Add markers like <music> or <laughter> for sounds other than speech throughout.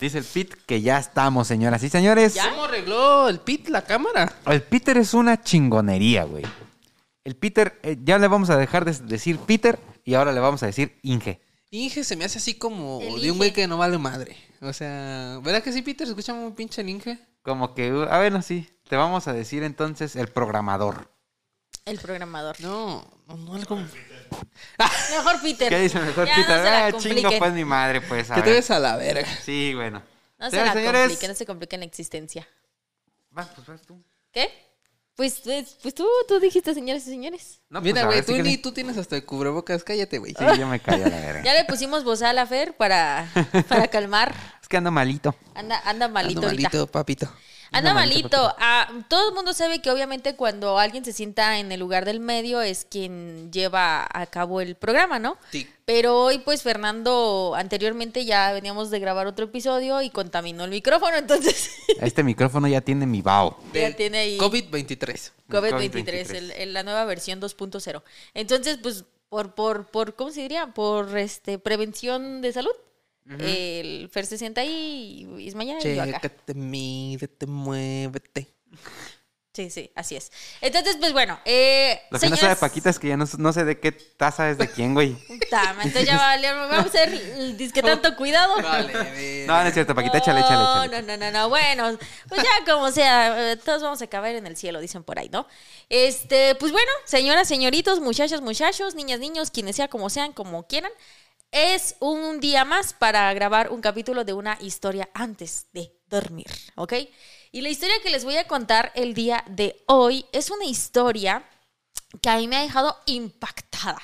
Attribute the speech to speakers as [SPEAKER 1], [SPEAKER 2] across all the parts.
[SPEAKER 1] Dice el Pit que ya estamos, señoras y señores.
[SPEAKER 2] ¿Cómo arregló el pit la cámara?
[SPEAKER 1] El Peter es una chingonería, güey. El Peter, eh, ya le vamos a dejar de decir Peter y ahora le vamos a decir Inge.
[SPEAKER 2] Inge se me hace así como
[SPEAKER 3] El
[SPEAKER 2] de un güey que no vale madre. O sea, ¿verdad que sí, Peter? ¿Se escucha muy pinche el Inge?
[SPEAKER 1] Como que, uh, a ver, no, sí. Te vamos a decir entonces el programador.
[SPEAKER 3] El programador.
[SPEAKER 2] No, no, no algo... <laughs>
[SPEAKER 3] Mejor Peter.
[SPEAKER 1] ¿Qué dice mejor
[SPEAKER 3] Ya
[SPEAKER 1] Peter?
[SPEAKER 3] No se la
[SPEAKER 1] ah, chingo pues mi madre, pues. A
[SPEAKER 2] Que te
[SPEAKER 1] ver.
[SPEAKER 2] ves a la verga.
[SPEAKER 1] Sí, bueno.
[SPEAKER 3] No se la
[SPEAKER 1] señores.
[SPEAKER 3] compliquen, no se compliquen la existencia.
[SPEAKER 1] Va, pues vas tú.
[SPEAKER 3] ¿Qué? Pues, pues, pues tú, tú dijiste, señores y señores.
[SPEAKER 1] No, pues,
[SPEAKER 2] Mira,
[SPEAKER 1] a
[SPEAKER 2] güey, tú ni tú tienes hasta el cubrebocas. Cállate, güey.
[SPEAKER 1] Sí, yo me callo a la verga.
[SPEAKER 3] Ya le pusimos voz a la Fer para, para calmar. <laughs>
[SPEAKER 1] Es que ando malito.
[SPEAKER 3] Anda, anda malito
[SPEAKER 2] Ando
[SPEAKER 3] ahorita.
[SPEAKER 2] malito, papito.
[SPEAKER 3] Anda
[SPEAKER 1] malito.
[SPEAKER 3] Ah, todo el mundo sabe que obviamente cuando alguien se sienta en el lugar del medio es quien lleva a cabo el programa, ¿no?
[SPEAKER 2] Sí.
[SPEAKER 3] Pero hoy, pues, Fernando, anteriormente ya veníamos de grabar otro episodio y contaminó el micrófono, entonces <laughs>
[SPEAKER 1] Este micrófono ya tiene mi bao.
[SPEAKER 3] ya tiene ahí
[SPEAKER 2] COVID-23.
[SPEAKER 3] COVID-23,
[SPEAKER 1] COVID-23.
[SPEAKER 3] el- el- la nueva versión 2.0. Entonces, pues, por, por, por, ¿cómo se diría? Por este prevención de salud. El Fer se sienta ahí, y Ismael y yo acá.
[SPEAKER 2] Chécate, mídete, muévete.
[SPEAKER 3] Sí, sí, así es. Entonces, pues bueno, eh,
[SPEAKER 1] Lo que no sabe Paquita es que ya no, no sé de qué taza es de quién, güey.
[SPEAKER 3] Ma, entonces ya vale, vamos a hacer el disque tanto cuidado. <laughs>
[SPEAKER 2] Vale.
[SPEAKER 1] No, no es cierto, Paquita, échale, échale,
[SPEAKER 3] No,
[SPEAKER 1] échale.
[SPEAKER 3] no, no, no, no. Bueno, pues ya como sea, eh, todos vamos a acabar en el cielo, dicen por ahí, ¿no? Este, pues bueno, señoras, señoritos, muchachas, muchachos, niñas, niños, quienes sea, como sean, como quieran, es un día más para grabar un capítulo de una historia antes de dormir, ¿ok? Y la historia que les voy a contar el día de hoy es una historia que a mí me ha dejado impactada.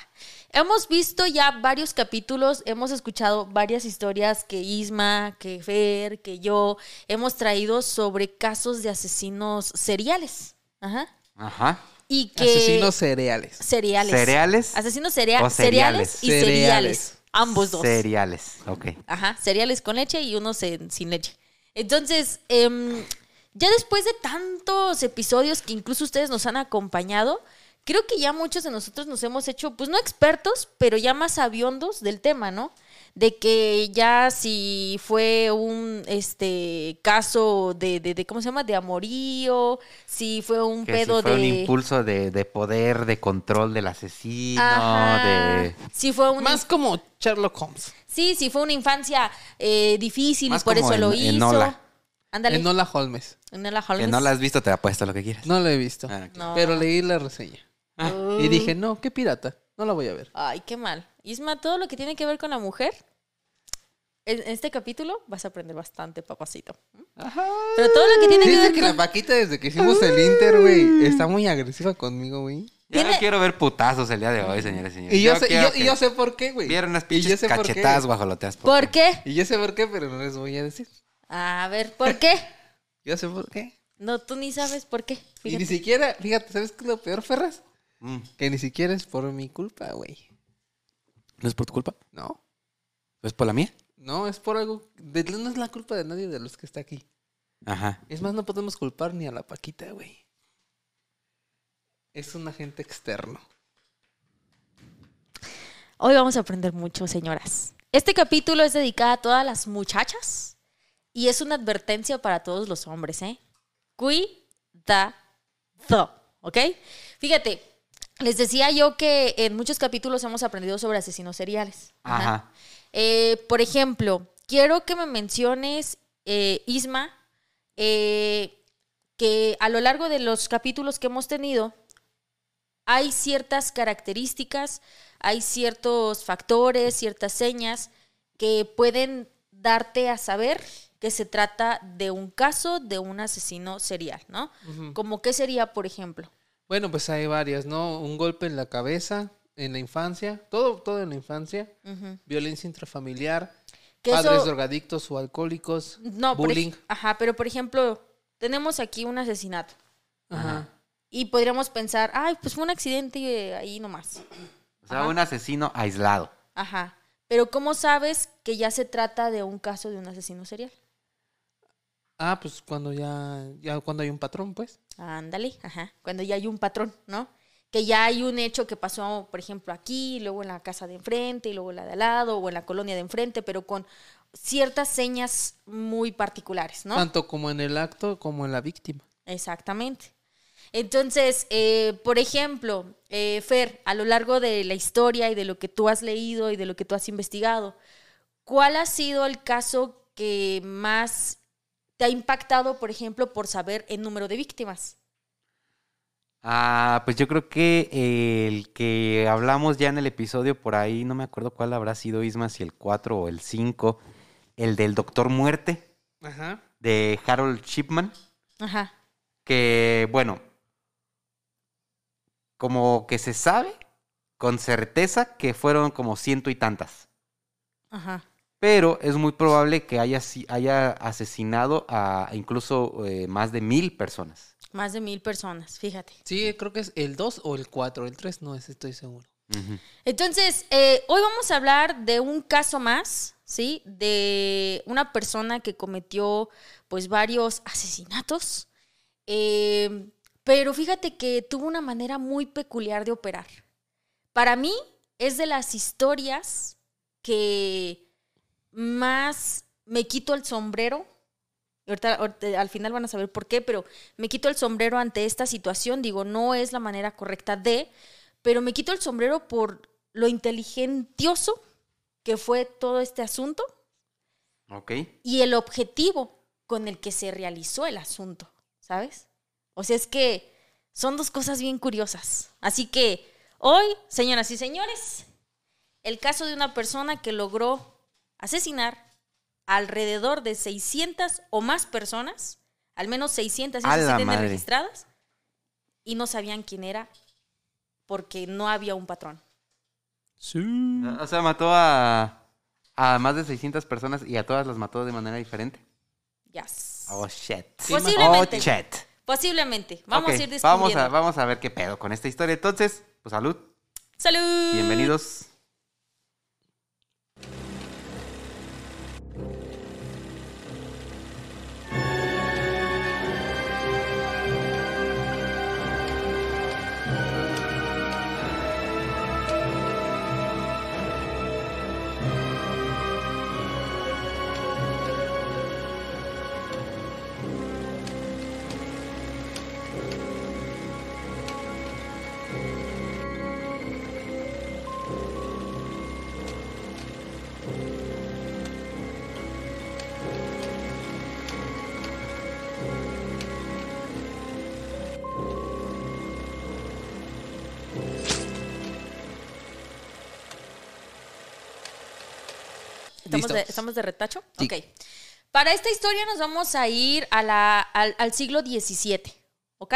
[SPEAKER 3] Hemos visto ya varios capítulos, hemos escuchado varias historias que Isma, que Fer, que yo hemos traído sobre casos de asesinos seriales. Ajá.
[SPEAKER 1] Ajá.
[SPEAKER 3] Y que
[SPEAKER 2] Asesinos cereales.
[SPEAKER 3] seriales.
[SPEAKER 1] ¿Cereales?
[SPEAKER 3] Asesinos cerea-
[SPEAKER 1] o
[SPEAKER 3] cereales
[SPEAKER 1] cereales?
[SPEAKER 3] y cereales.
[SPEAKER 2] Cereales.
[SPEAKER 3] Ambos dos.
[SPEAKER 1] Cereales, ok.
[SPEAKER 3] Ajá, cereales con leche y unos sin leche. Entonces, em, ya después de tantos episodios que incluso ustedes nos han acompañado, creo que ya muchos de nosotros nos hemos hecho, pues no expertos, pero ya más aviondos del tema, ¿no? De que ya si fue un este caso de, de, de- ¿cómo se llama? De amorío, si fue un
[SPEAKER 1] Que si
[SPEAKER 3] pedo
[SPEAKER 1] fue
[SPEAKER 3] de.
[SPEAKER 1] un impulso de, de poder, de control del asesino,
[SPEAKER 3] Ajá.
[SPEAKER 1] de...
[SPEAKER 3] Si fue un
[SPEAKER 2] Más como Sherlock Holmes.
[SPEAKER 3] Sí, sí, fue una infancia eh, difícil
[SPEAKER 1] Más
[SPEAKER 3] y por
[SPEAKER 1] como
[SPEAKER 3] eso lo hizo.
[SPEAKER 1] en Nola.
[SPEAKER 3] Ándale.
[SPEAKER 2] Enola Holmes.
[SPEAKER 3] Enola
[SPEAKER 1] Que
[SPEAKER 3] Holmes.
[SPEAKER 1] no la has visto, te apuesto lo que quieras.
[SPEAKER 2] No lo he visto.
[SPEAKER 1] Ah.
[SPEAKER 3] No.
[SPEAKER 2] Pero leí la reseña.
[SPEAKER 3] Uh.
[SPEAKER 2] Y dije, no, qué pirata. No la voy a ver.
[SPEAKER 3] Ay, qué mal. Isma, todo lo que tiene que ver con la mujer, en en este capítulo vas a aprender bastante, papacito. Pero todo lo que tiene que
[SPEAKER 2] Dice
[SPEAKER 3] ver
[SPEAKER 2] que
[SPEAKER 3] con...
[SPEAKER 2] la Paquita desde que hicimos el Inter, güey, está muy agresiva conmigo, güey.
[SPEAKER 1] Ya
[SPEAKER 3] Tiene-
[SPEAKER 1] quiero ver putazos el día de hoy, señores y señores.
[SPEAKER 2] Y yo, sé, y yo, y yo sé por qué, güey.
[SPEAKER 1] Vieron
[SPEAKER 2] yo
[SPEAKER 1] pinches
[SPEAKER 2] por
[SPEAKER 1] cachetadas guajoloteas.
[SPEAKER 3] ¿Por qué?
[SPEAKER 2] Y yo sé por qué, pero no les voy a decir.
[SPEAKER 3] A ver, ¿por qué?
[SPEAKER 2] Yo sé por qué.
[SPEAKER 3] No, tú ni sabes por qué.
[SPEAKER 2] Y ni siquiera, fíjate, ¿sabes qué es lo peor, Ferras?
[SPEAKER 1] Mm.
[SPEAKER 2] Que ni siquiera es por mi culpa, güey.
[SPEAKER 1] ¿No es por tu culpa?
[SPEAKER 2] No,
[SPEAKER 1] ¿No es por la mía?
[SPEAKER 2] no, es por algo. de- no es la culpa de nadie de los que está aquí.
[SPEAKER 1] Ajá.
[SPEAKER 2] Es más, no podemos culpar ni a la Paquita, güey. Es un agente externo.
[SPEAKER 3] Hoy vamos a aprender mucho, señoras. Este capítulo es dedicado a todas las muchachas y es una advertencia para todos los hombres, ¿eh? Cuidado, ¿ok? Fíjate, les decía yo que en muchos capítulos hemos aprendido sobre asesinos seriales.
[SPEAKER 1] Ajá.
[SPEAKER 3] Eh, por ejemplo, quiero que me menciones, eh, Isma, eh, que a lo largo de los capítulos que hemos tenido, hay ciertas características, hay ciertos factores, ciertas señas que pueden darte a saber que se trata de un caso de un asesino serial, ¿no? Como qué sería, por ejemplo.
[SPEAKER 2] Bueno, pues hay varias, ¿no? Un golpe en la cabeza, en la infancia, todo, todo en la infancia, violencia intrafamiliar,
[SPEAKER 3] Que
[SPEAKER 2] padres
[SPEAKER 3] eso-
[SPEAKER 2] drogadictos o alcohólicos,
[SPEAKER 3] No, por ej-
[SPEAKER 2] bullying.
[SPEAKER 3] ajá, pero por ejemplo, tenemos aquí un asesinato.
[SPEAKER 2] Ajá.
[SPEAKER 3] Y podríamos pensar, ay, pues fue un accidente ahí nomás.
[SPEAKER 1] O sea,
[SPEAKER 3] Ajá.
[SPEAKER 1] un asesino aislado.
[SPEAKER 3] Ajá. Pero ¿cómo sabes que ya se trata de un caso de un asesino serial?
[SPEAKER 2] Ah, pues cuando ya, ya cuando hay un patrón, pues.
[SPEAKER 3] Ándale, ajá. Cuando ya hay un patrón, ¿no? Que ya hay un hecho que pasó, por ejemplo, aquí, luego en la casa de enfrente, y luego en la de al lado, o en la colonia de enfrente, pero con ciertas señas muy particulares, ¿no?
[SPEAKER 2] Tanto como en el acto como en la víctima.
[SPEAKER 3] Exactamente. Entonces, eh, por ejemplo, eh, Fer, a lo largo de la historia y de lo que tú has leído y de lo que tú has investigado, ¿cuál ha sido el caso que más te ha impactado, por ejemplo, por saber el número de víctimas?
[SPEAKER 1] Ah, pues yo creo que el que hablamos ya en el episodio por ahí, no me acuerdo cuál habrá sido Isma, si el 4 o el 5, el del Doctor Muerte
[SPEAKER 2] Ajá.
[SPEAKER 1] de Harold Shipman,
[SPEAKER 3] Ajá.
[SPEAKER 1] que bueno, como que se sabe con certeza que fueron como ciento y tantas,
[SPEAKER 3] Ajá.
[SPEAKER 1] Pero es muy probable que haya, haya asesinado a incluso eh, más de mil personas.
[SPEAKER 3] Más de mil personas, fíjate.
[SPEAKER 2] Sí, creo que es el 2 o el 4. El 3 no es, estoy seguro.
[SPEAKER 3] Entonces, eh, hoy vamos a hablar de un caso más, ¿sí? De una persona que cometió, pues, varios asesinatos. Eh, pero fíjate que tuvo una manera muy peculiar de operar. Para mí, es de las historias que más me quito el sombrero. Y ahorita- ahorita- al final van a saber por qué, pero me quito el sombrero ante esta situación. Digo, no es la manera correcta de, pero me quito el sombrero por lo inteligentioso que fue todo este asunto
[SPEAKER 1] Ok.
[SPEAKER 3] y el objetivo con el que se realizó el asunto, ¿sabes? O sea, es que son dos cosas bien curiosas. Así que hoy, señoras y señores, el caso de una persona que logró asesinar alrededor de 600 o más personas, al menos 600 y
[SPEAKER 1] ¡A
[SPEAKER 3] se
[SPEAKER 1] la
[SPEAKER 3] tienen registradas, y no sabían quién era porque no había un patrón.
[SPEAKER 2] Sí.
[SPEAKER 1] O sea, mató a, a más de 600 personas y a todas las mató de manera diferente.
[SPEAKER 3] Yes.
[SPEAKER 1] Oh, shit.
[SPEAKER 3] Posiblemente.
[SPEAKER 1] Oh, shit.
[SPEAKER 3] Posiblemente. Vamos a ir descubriendo.
[SPEAKER 1] vamos a, vamos a ver qué pedo con esta historia. Entonces, pues salud.
[SPEAKER 3] ¡Salud!
[SPEAKER 1] Bienvenidos.
[SPEAKER 3] ¿Estamos de,
[SPEAKER 2] Listos.
[SPEAKER 3] ¿Estamos de retacho?
[SPEAKER 2] Sí.
[SPEAKER 3] Ok. Para esta historia nos vamos a ir a la, al, al siglo XVII. ¿Ok?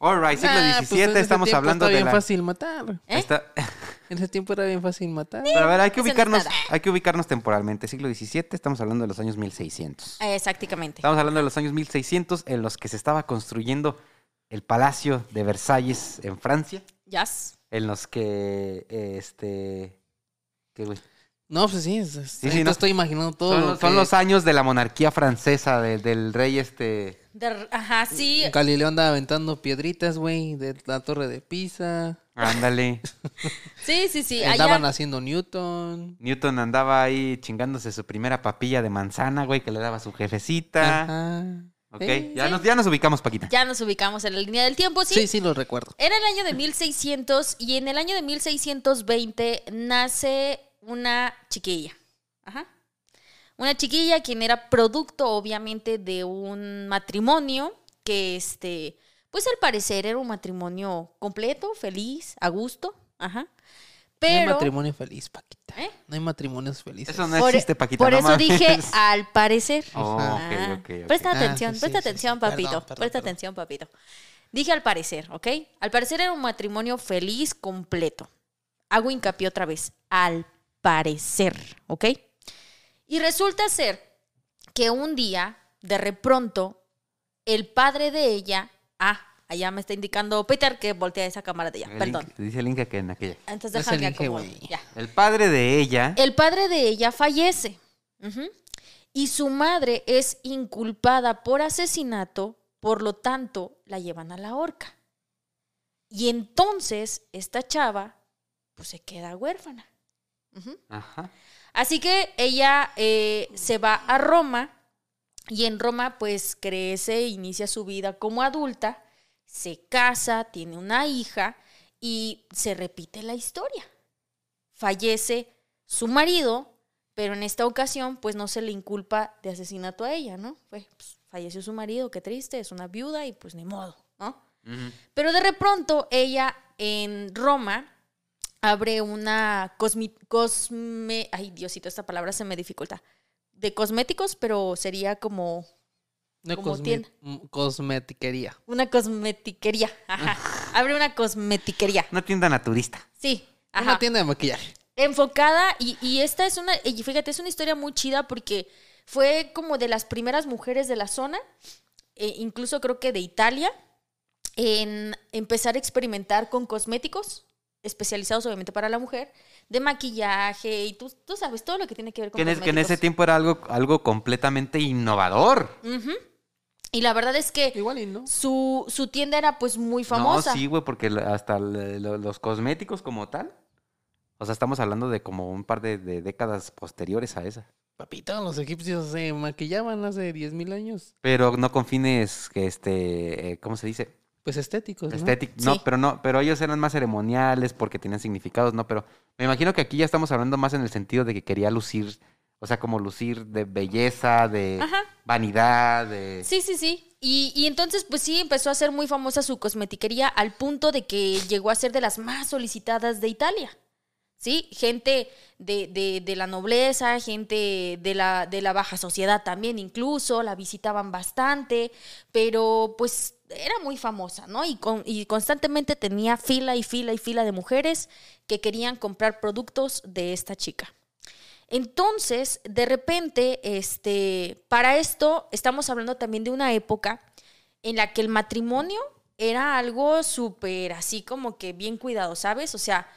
[SPEAKER 1] Alright, siglo
[SPEAKER 2] Ah, pues
[SPEAKER 1] XVII,
[SPEAKER 2] en ese
[SPEAKER 1] estamos hablando
[SPEAKER 2] está
[SPEAKER 1] de
[SPEAKER 2] bien
[SPEAKER 1] la...
[SPEAKER 2] fácil matar.
[SPEAKER 3] ¿Eh?
[SPEAKER 1] Está- <laughs>
[SPEAKER 2] En ese tiempo era bien fácil matar.
[SPEAKER 1] Pero a ver, hay que ubicarnos, hay que ubicarnos temporalmente. Siglo XVII, estamos hablando de los años 1600.
[SPEAKER 3] Exactamente.
[SPEAKER 1] Estamos hablando de los años 1600 en los que se estaba construyendo el Palacio de Versalles en Francia,
[SPEAKER 3] Yes.
[SPEAKER 1] en los que, este... ¿Qué, güey?
[SPEAKER 2] No, pues sí. es- es-
[SPEAKER 1] sí,
[SPEAKER 2] ahorita
[SPEAKER 1] no.
[SPEAKER 2] estoy imaginando todo.
[SPEAKER 1] Son,
[SPEAKER 2] lo
[SPEAKER 1] los- son
[SPEAKER 2] que
[SPEAKER 1] los años de la monarquía francesa, de- del rey este...
[SPEAKER 3] De- ajá, sí.
[SPEAKER 2] Galileo andaba aventando piedritas, güey, de la torre de Pisa.
[SPEAKER 1] Ándale. <laughs>
[SPEAKER 3] Sí, sí, sí.
[SPEAKER 2] Andaban
[SPEAKER 3] Allá,
[SPEAKER 2] haciendo Newton.
[SPEAKER 1] Newton andaba ahí chingándose su primera papilla de manzana, güey, que le daba su jefecita.
[SPEAKER 2] Ajá.
[SPEAKER 1] Ok,
[SPEAKER 2] Sí,
[SPEAKER 1] ya,
[SPEAKER 3] sí.
[SPEAKER 1] Nos, ya nos ubicamos, Paquita.
[SPEAKER 3] ya nos ubicamos en la línea del tiempo, ¿sí?
[SPEAKER 2] Sí, sí, lo recuerdo.
[SPEAKER 3] Era el año de 1600 y en el año de 1620 nace una chiquilla. Ajá. Una chiquilla quien era producto, obviamente, de un matrimonio que, este, pues al parecer era un matrimonio completo, feliz, a gusto. Ajá.
[SPEAKER 2] No hay matrimonio feliz, Paquita.
[SPEAKER 3] ¿Eh?
[SPEAKER 2] No hay matrimonios felices.
[SPEAKER 1] Eso no
[SPEAKER 3] por,
[SPEAKER 1] existe, Paquita.
[SPEAKER 3] por
[SPEAKER 1] no
[SPEAKER 3] eso
[SPEAKER 1] mames.
[SPEAKER 3] dije <laughs> al parecer.
[SPEAKER 1] Oh,
[SPEAKER 3] Ah. Presta
[SPEAKER 2] Ah,
[SPEAKER 3] atención,
[SPEAKER 2] sí,
[SPEAKER 3] presta
[SPEAKER 2] sí, sí,
[SPEAKER 3] atención,
[SPEAKER 2] sí.
[SPEAKER 3] papito.
[SPEAKER 2] Perdón, perdón,
[SPEAKER 3] presta
[SPEAKER 2] perdón.
[SPEAKER 3] atención, papito. Dije al parecer, ¿ok? Al parecer era un matrimonio feliz completo. Hago hincapié otra vez. Al parecer, ¿ok? Y resulta ser que un día, de repronto, el padre de ella. Ah, allá me está indicando Peter que voltea esa cámara de allá.
[SPEAKER 1] El
[SPEAKER 3] Perdón.
[SPEAKER 1] Dice el Inca que en aquella.
[SPEAKER 3] Entonces
[SPEAKER 2] No es
[SPEAKER 3] déjame
[SPEAKER 2] el.
[SPEAKER 3] Ya.
[SPEAKER 1] Padre de ella.
[SPEAKER 3] El padre de ella fallece. Y su madre es inculpada por asesinato, por lo tanto, la llevan a la horca. Y entonces esta chava, pues se queda huérfana.
[SPEAKER 1] Ajá.
[SPEAKER 3] Así que ella eh, se va a Roma y en Roma pues crece, inicia su vida como adulta, se casa, tiene una hija y se repite la historia. Fallece su marido, pero en esta ocasión pues no se le inculpa de asesinato a ella, ¿no? Pues, falleció su marido, qué triste, es una viuda y pues ni modo, ¿no? Pero de pronto ella en Roma abre una cosmi cosme... Ay, Diosito, esta palabra se me dificulta. De cosméticos, pero sería como
[SPEAKER 2] Una
[SPEAKER 3] Como
[SPEAKER 2] cosme-
[SPEAKER 3] tienda.
[SPEAKER 2] mm, cosmetiquería.
[SPEAKER 3] una cosmetiquería. Ajá. <laughs> abre una cosmetiquería.
[SPEAKER 1] Una tienda naturista.
[SPEAKER 3] Sí. Ajá.
[SPEAKER 2] Una tienda de maquillaje.
[SPEAKER 3] enfocada y, y esta es una, y fíjate, es una historia muy chida porque fue como de las primeras mujeres de la zona, eh, incluso creo que de Italia, en empezar a experimentar con cosméticos especializados obviamente para la mujer, de maquillaje y tú, tú sabes todo lo que tiene que ver con
[SPEAKER 1] Que es- que en ese tiempo era algo, algo completamente innovador.
[SPEAKER 3] Y la verdad es que
[SPEAKER 2] Igual y no.
[SPEAKER 3] su, su tienda era pues muy famosa.
[SPEAKER 1] No, sí, güey, porque hasta los cosméticos como tal. O sea, estamos hablando de como un par de, de décadas posteriores a esa.
[SPEAKER 2] Papito, los egipcios se maquillaban hace 10.000 años.
[SPEAKER 1] Pero no con fines que este, eh, ¿cómo se dice?
[SPEAKER 2] Pues estéticos, ¿no?
[SPEAKER 1] Estéticos. No,
[SPEAKER 3] Sí.
[SPEAKER 1] pero no, pero ellos eran más ceremoniales porque tenían significados, ¿no? Pero me imagino que aquí ya estamos hablando más en el sentido de que quería lucir, o sea, como lucir de belleza, de
[SPEAKER 3] Ajá.
[SPEAKER 1] vanidad, de...
[SPEAKER 3] Sí, sí, sí. Y, y entonces, pues sí, empezó a ser muy famosa su cosmetiquería al punto de que llegó a ser de las más solicitadas de Italia. ¿Sí? Gente de, de- de la nobleza, gente de la, de la baja sociedad también incluso, la visitaban bastante, pero pues era muy famosa, ¿no? Y, con- y constantemente tenía fila y fila y fila de mujeres que querían comprar productos de esta chica. Entonces, de repente, este, para esto estamos hablando también de una época en la que el matrimonio era algo súper así como que bien cuidado, ¿sabes? O sea,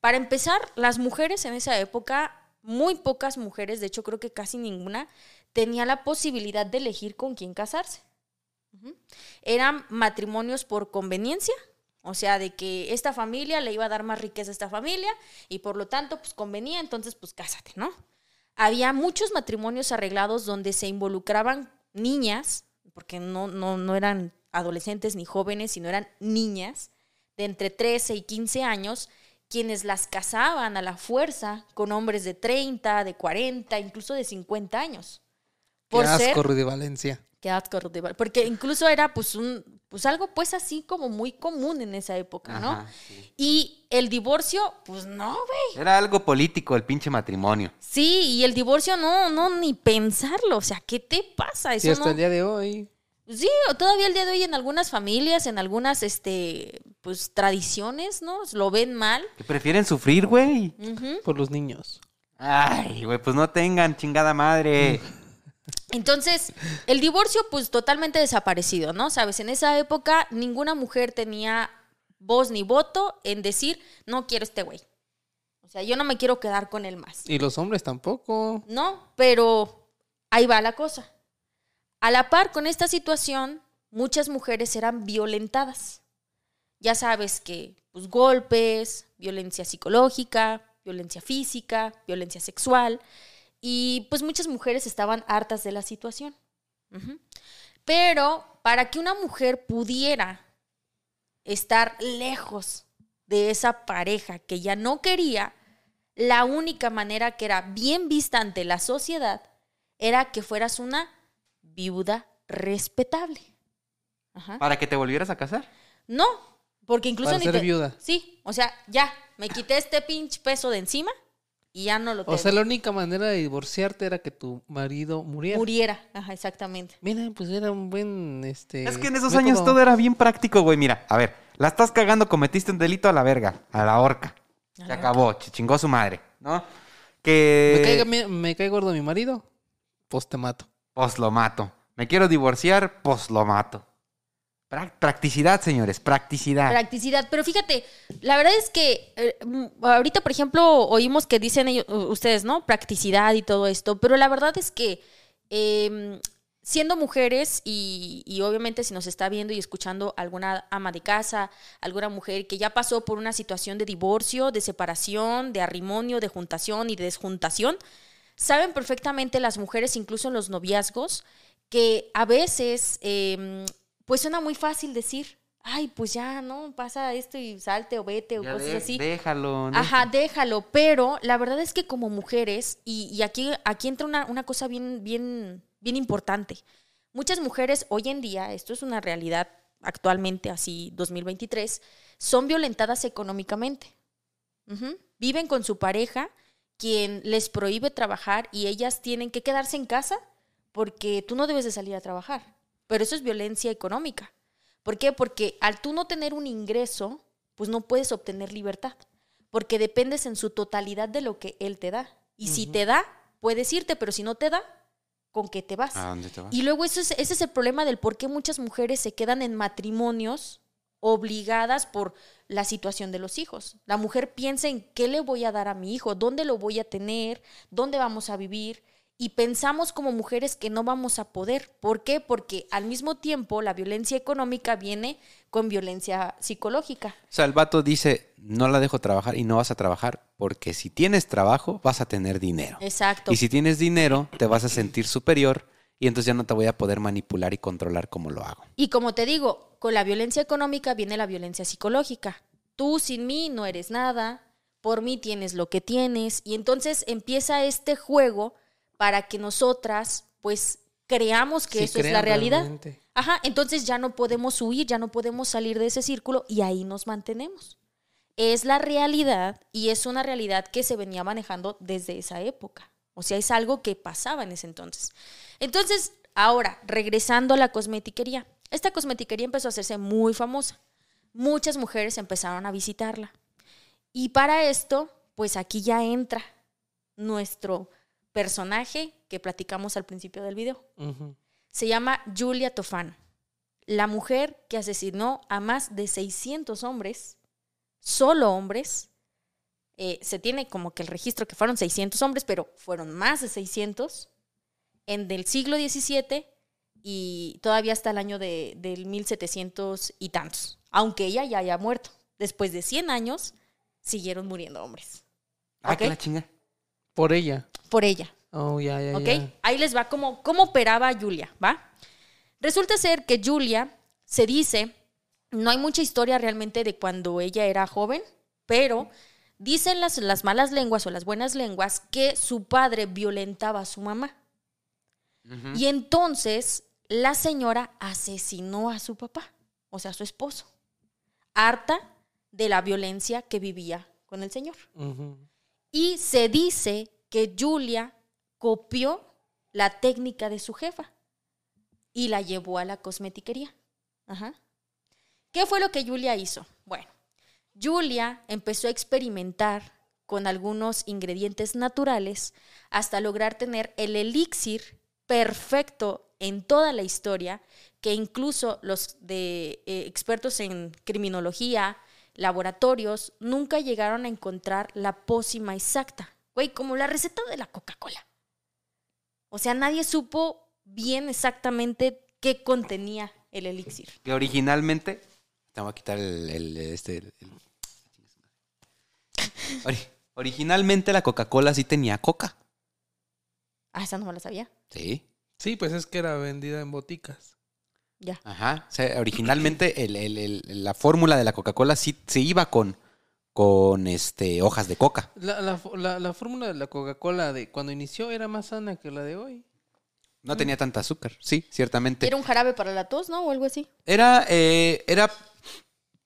[SPEAKER 3] para empezar, las mujeres en esa época, muy pocas mujeres, de hecho creo que casi ninguna, tenía la posibilidad de elegir con quién casarse. Eran matrimonios por conveniencia, o sea, de que esta familia le iba a dar más riqueza a esta familia y por lo tanto, pues convenía, entonces pues cásate, ¿no? Había muchos matrimonios arreglados donde se involucraban niñas, porque no, no, no eran adolescentes ni jóvenes, sino eran niñas de entre 13 y 15 años, quienes las casaban a la fuerza con hombres de 30, de 40, incluso de 50 años.
[SPEAKER 2] Qué asco, Rudy Valencia.
[SPEAKER 3] Porque incluso era pues un, pues algo pues así como muy común en esa época, ¿no?
[SPEAKER 1] Ajá, sí.
[SPEAKER 3] Y el divorcio, pues no, güey.
[SPEAKER 1] Era algo político el pinche matrimonio.
[SPEAKER 3] Sí, y el divorcio no, no, ni pensarlo. O sea, ¿qué te pasa? Eso
[SPEAKER 2] Sí, hasta
[SPEAKER 3] no.
[SPEAKER 2] el día de hoy.
[SPEAKER 3] Sí, o todavía el día de hoy en algunas familias, en algunas, este, pues tradiciones, ¿no? Lo ven mal.
[SPEAKER 1] Que prefieren sufrir, güey.
[SPEAKER 2] Por los niños.
[SPEAKER 1] Ay, güey, pues no tengan chingada madre. <laughs>
[SPEAKER 3] Entonces, el divorcio, pues totalmente desaparecido, ¿no? Sabes, en esa época ninguna mujer tenía voz ni voto en decir, no quiero este güey. O sea, yo no me quiero quedar con él más.
[SPEAKER 2] Y los hombres tampoco.
[SPEAKER 3] No, pero ahí va la cosa. A la par con esta situación, muchas mujeres eran violentadas. Ya sabes que, pues, golpes, violencia psicológica, violencia física, violencia sexual. Y pues muchas mujeres estaban hartas de la situación. Pero para que una mujer pudiera estar lejos de esa pareja que ya no quería, la única manera que era bien vista ante la sociedad era que fueras una viuda respetable. Ajá.
[SPEAKER 1] ¿Para que te volvieras a casar?
[SPEAKER 3] No, porque incluso
[SPEAKER 2] Para
[SPEAKER 3] ni
[SPEAKER 2] ser
[SPEAKER 3] te-
[SPEAKER 2] viuda.
[SPEAKER 3] Sí, o sea, ya, me quité este pinche peso de encima y ya no lo tengo.
[SPEAKER 2] O sea, la única manera de divorciarte era que tu marido muriera.
[SPEAKER 3] Muriera, ajá, exactamente.
[SPEAKER 2] Mira, pues era un buen, este...
[SPEAKER 1] Es que en esos
[SPEAKER 2] método.
[SPEAKER 1] años todo era bien práctico, güey. Mira, a ver, la estás cagando, cometiste un delito a la verga, a la horca. Se
[SPEAKER 3] la
[SPEAKER 1] acabó, ch- chingó su madre, ¿no?
[SPEAKER 2] Me,
[SPEAKER 1] Que...
[SPEAKER 2] caiga mi- me cae gordo mi marido, pues te mato.
[SPEAKER 1] Pues lo mato. Me quiero divorciar, pues lo mato. Prac- Practicidad, señores, practicidad.
[SPEAKER 3] Practicidad, pero fíjate, la verdad es que eh, mm, ahorita, por ejemplo, oímos que dicen ellos- ustedes, ¿no? Practicidad y todo esto, pero la verdad es que eh, siendo mujeres y, obviamente si nos está viendo y escuchando alguna ama de casa, alguna mujer que ya pasó por una situación de divorcio, de separación, de arrimonio, de juntación y de desjuntación, saben perfectamente las mujeres, incluso en los noviazgos, que a veces, eh, pues suena muy fácil decir, ay, pues ya, ¿no? Pasa esto y salte o vete o
[SPEAKER 1] Ya
[SPEAKER 3] cosas
[SPEAKER 1] de-
[SPEAKER 3] así.
[SPEAKER 1] Déjalo. ¿no?
[SPEAKER 3] Ajá, déjalo, pero la verdad es que como mujeres, y, y aquí, aquí entra una, una cosa bien, bien, bien importante. Muchas mujeres hoy en día, esto es una realidad actualmente, así 2023, son violentadas económicamente. Viven con su pareja, quien les prohíbe trabajar y ellas tienen que quedarse en casa porque tú no debes de salir a trabajar. Pero eso es violencia económica. ¿Por qué? Porque al tú no tener un ingreso, pues no puedes obtener libertad. Porque dependes en su totalidad de lo que él te da. Y si te da, puedes irte, pero si no te da, ¿con qué te vas?
[SPEAKER 1] ¿A dónde te vas?
[SPEAKER 3] Y luego eso es- ese es el problema del por qué muchas mujeres se quedan en matrimonios obligadas por la situación de los hijos. La mujer piensa en qué le voy a dar a mi hijo, dónde lo voy a tener, dónde vamos a vivir. Y pensamos como mujeres que no vamos a poder. ¿Por qué? Porque al mismo tiempo la violencia económica viene con violencia psicológica.
[SPEAKER 1] O sea, el vato dice, no la dejo trabajar y no vas a trabajar porque si tienes trabajo vas a tener dinero.
[SPEAKER 3] Exacto.
[SPEAKER 1] Y si tienes dinero te vas a sentir superior y entonces ya no te voy a poder manipular y controlar como lo hago.
[SPEAKER 3] Y como te digo, con la violencia económica viene la violencia psicológica. Tú sin mí no eres nada, por mí tienes lo que tienes, y entonces empieza este juego para que nosotras pues creamos que
[SPEAKER 2] Sí,
[SPEAKER 3] eso es la realidad.
[SPEAKER 2] realmente.
[SPEAKER 3] Ajá, entonces ya no podemos huir, ya no podemos salir de ese círculo y ahí nos mantenemos. Es la realidad y es una realidad que se venía manejando desde esa época. O sea, es algo que pasaba en ese entonces. Entonces, ahora, regresando a la cosmetiquería. Esta cosmetiquería empezó a hacerse muy famosa. Muchas mujeres empezaron a visitarla. Y para esto, pues aquí ya entra nuestro personaje que platicamos al principio del video se llama Julia Tofan, la mujer que asesinó a más de 600 hombres, solo hombres. Eh, se tiene como que el registro que fueron 600 hombres, pero fueron más de 600 en el siglo XVII y todavía hasta el año de, del 1700 y tantos. Aunque ella ya haya muerto. Después de 100 años, siguieron muriendo hombres.
[SPEAKER 1] Ah,
[SPEAKER 3] Ok.
[SPEAKER 1] que la chinga.
[SPEAKER 2] Por ella.
[SPEAKER 3] Por ella.
[SPEAKER 2] Oh, ya, ya,
[SPEAKER 3] ¿Ok? Ahí les va cómo, cómo operaba Julia, ¿va? Resulta ser que Julia se dice, no hay mucha historia realmente de cuando ella era joven, pero dicen las, las malas lenguas o las buenas lenguas que su padre violentaba a su mamá. Y entonces la señora asesinó a su papá, o sea, a su esposo, harta de la violencia que vivía con el señor. Y se dice que Julia copió la técnica de su jefa y la llevó a la cosmetiquería. Ajá. ¿Qué fue lo que Julia hizo? Bueno, Julia empezó a experimentar con algunos ingredientes naturales hasta lograr tener el elixir perfecto en toda la historia, que incluso los de eh, expertos en criminología, laboratorios, nunca llegaron a encontrar la pócima exacta. Güey, como la receta de la Coca-Cola. O sea, nadie supo bien exactamente qué contenía el elixir.
[SPEAKER 1] Que originalmente. Te voy a quitar el. el- este, el- Ori- originalmente la Coca-Cola sí tenía coca.
[SPEAKER 3] Ah, esa no me la sabía.
[SPEAKER 1] Sí.
[SPEAKER 2] Sí, pues es que era vendida en boticas.
[SPEAKER 3] Ya.
[SPEAKER 1] Ajá. O sea, originalmente el- el- el- la fórmula de la Coca-Cola sí se iba con, con este, hojas de coca.
[SPEAKER 2] La, la, la- la fórmula de la Coca-Cola de cuando inició era más sana que la de hoy.
[SPEAKER 1] No tenía tanta azúcar, sí, ciertamente.
[SPEAKER 3] Era un jarabe para la tos, ¿no? O algo así.
[SPEAKER 1] Era, eh, era,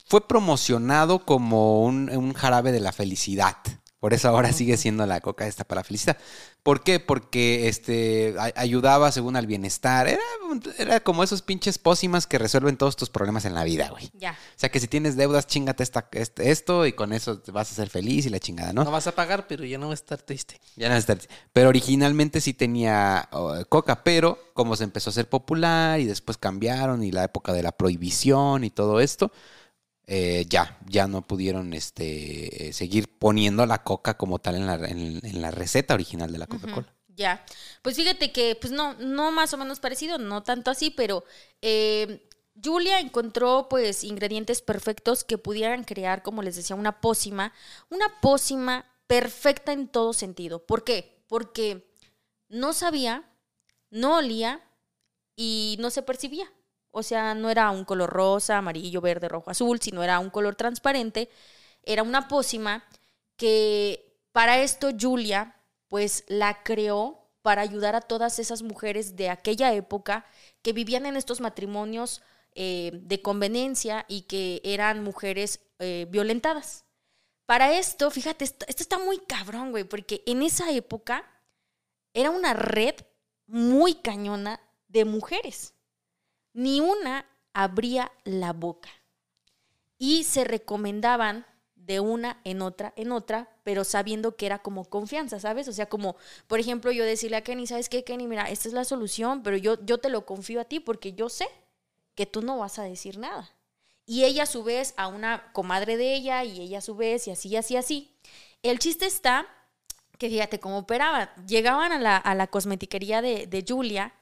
[SPEAKER 1] fue promocionado como un, un jarabe de la felicidad. Por eso ahora sigue siendo la coca esta para la felicidad. ¿Por qué? Porque este, a- ayudaba según al bienestar. Era, era como esos pinches pócimas que resuelven todos tus problemas en la vida, güey.
[SPEAKER 3] Ya.
[SPEAKER 1] O sea que si tienes deudas, chingate esta, este- esto y con eso te vas a ser feliz y la chingada, ¿no?
[SPEAKER 2] ¿No? vas a pagar, pero ya no vas a estar triste.
[SPEAKER 1] Ya no está. Pero originalmente sí tenía oh, coca, pero como se empezó a hacer popular y después cambiaron y la época de la prohibición y todo esto, eh, ya, ya no pudieron este, eh, seguir poniendo la coca como tal en la, en- en la receta original de la Coca-Cola.
[SPEAKER 3] Ya, pues fíjate que, pues no, no más o menos parecido, no tanto así, pero eh, Julia encontró pues ingredientes perfectos que pudieran crear, como les decía, una pócima, una pócima perfecta en todo sentido. ¿Por qué? Porque no sabía, no olía y no se percibía. O sea, no era un color rosa, amarillo, verde, rojo, azul, sino era un color transparente. Era una pócima que para esto Julia pues la creó para ayudar a todas esas mujeres de aquella época que vivían en estos matrimonios eh, de conveniencia y que eran mujeres eh, violentadas. Para esto, fíjate, esto, esto está muy cabrón, güey, porque en esa época era una red muy cañona de mujeres. Ni una abría la boca. Y se recomendaban de una en otra, en otra, pero sabiendo que era como confianza, ¿sabes? O sea, como, por ejemplo, yo decirle a Kenny, ¿sabes qué, Kenny? Mira, esta es la solución, pero yo, yo te lo confío a ti porque yo sé que tú no vas a decir nada. Y ella a su vez a una comadre de ella y ella a su vez y así, así, así. El chiste está que fíjate cómo operaban. Llegaban a la, a la cosmetiquería de, de Julia,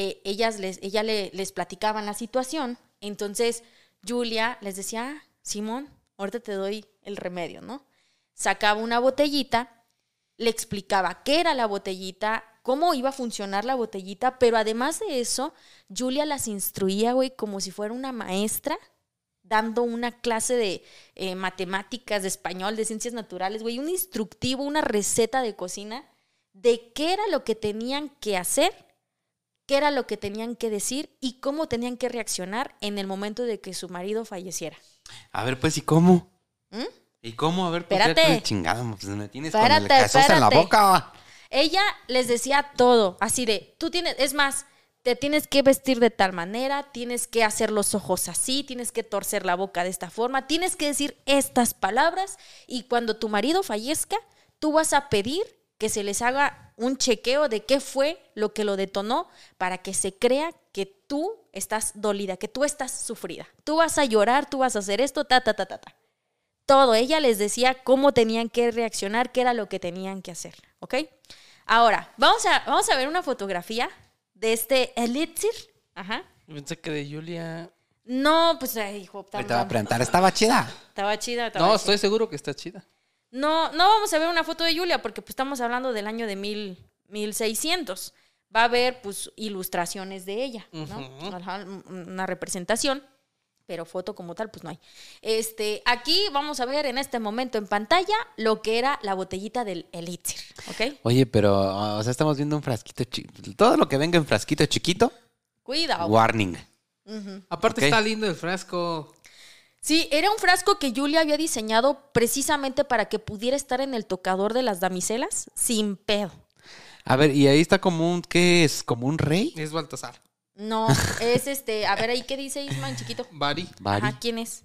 [SPEAKER 3] eh, ellas les, ella le, les platicaban la situación, entonces Julia les decía, ah, Simón, ahorita te doy el remedio, ¿no? Sacaba una botellita, le explicaba qué era la botellita, cómo iba a funcionar la botellita, pero además de eso, Julia las instruía, güey, como si fuera una maestra dando una clase de eh, matemáticas, de español, de ciencias naturales, güey, un instructivo, una receta de cocina de qué era lo que tenían que hacer, qué era lo que tenían que decir y cómo tenían que reaccionar en el momento de que su marido falleciera.
[SPEAKER 1] A ver, pues, ¿y cómo?
[SPEAKER 3] ¿Mm?
[SPEAKER 1] ¿Y cómo? A ver, pues,
[SPEAKER 3] Espérate.
[SPEAKER 1] ya, chingada, pues me tienes con
[SPEAKER 3] Espérate,
[SPEAKER 1] el Jesús en la
[SPEAKER 3] espérate.
[SPEAKER 1] boca.
[SPEAKER 3] Ella les decía todo, así de, tú tienes, es más, te tienes que vestir de tal manera, tienes que hacer los ojos así, tienes que torcer la boca de esta forma, tienes que decir estas palabras y cuando tu marido fallezca, tú vas a pedir que se les haga un chequeo de qué fue lo que lo detonó para que se crea que tú estás dolida, que tú estás sufrida. Tú vas a llorar, tú vas a hacer esto, ta, ta, ta, ta, ta. Todo, ella les decía cómo tenían que reaccionar, qué era lo que tenían que hacer, ¿ok? Ahora, vamos a, vamos a ver una fotografía de este elixir. Ajá.
[SPEAKER 2] Pensé que de Julia.
[SPEAKER 3] No, pues, hijo, tan-
[SPEAKER 1] Ahorita va a preguntar, ¿estaba chida?
[SPEAKER 3] estaba chida. estaba
[SPEAKER 2] No,
[SPEAKER 3] chida.
[SPEAKER 2] estoy seguro que está chida.
[SPEAKER 3] No, no vamos a ver una foto de Julia porque pues, estamos hablando del año de mil, 1600. Va a haber pues ilustraciones de ella, ¿no? Una representación, pero foto como tal pues no hay. Este, aquí vamos a ver en este momento en pantalla lo que era la botellita del elixir, ¿ok?
[SPEAKER 1] Oye, pero, o sea, estamos viendo un frasquito chiquito. Todo lo que venga en frasquito chiquito,
[SPEAKER 3] Cuidado.
[SPEAKER 1] warning.
[SPEAKER 2] Aparte está lindo el frasco.
[SPEAKER 3] Sí, era un frasco que Julia había diseñado precisamente para que pudiera estar en el tocador de las damiselas sin pedo.
[SPEAKER 1] A ver, y ahí está como un, ¿qué es? ¿Como un rey?
[SPEAKER 2] Es Baltasar.
[SPEAKER 3] No, <laughs> es este, a ver ahí qué dice Isma en chiquito.
[SPEAKER 2] Bari.
[SPEAKER 1] Bari.
[SPEAKER 3] Ajá, ¿quién es?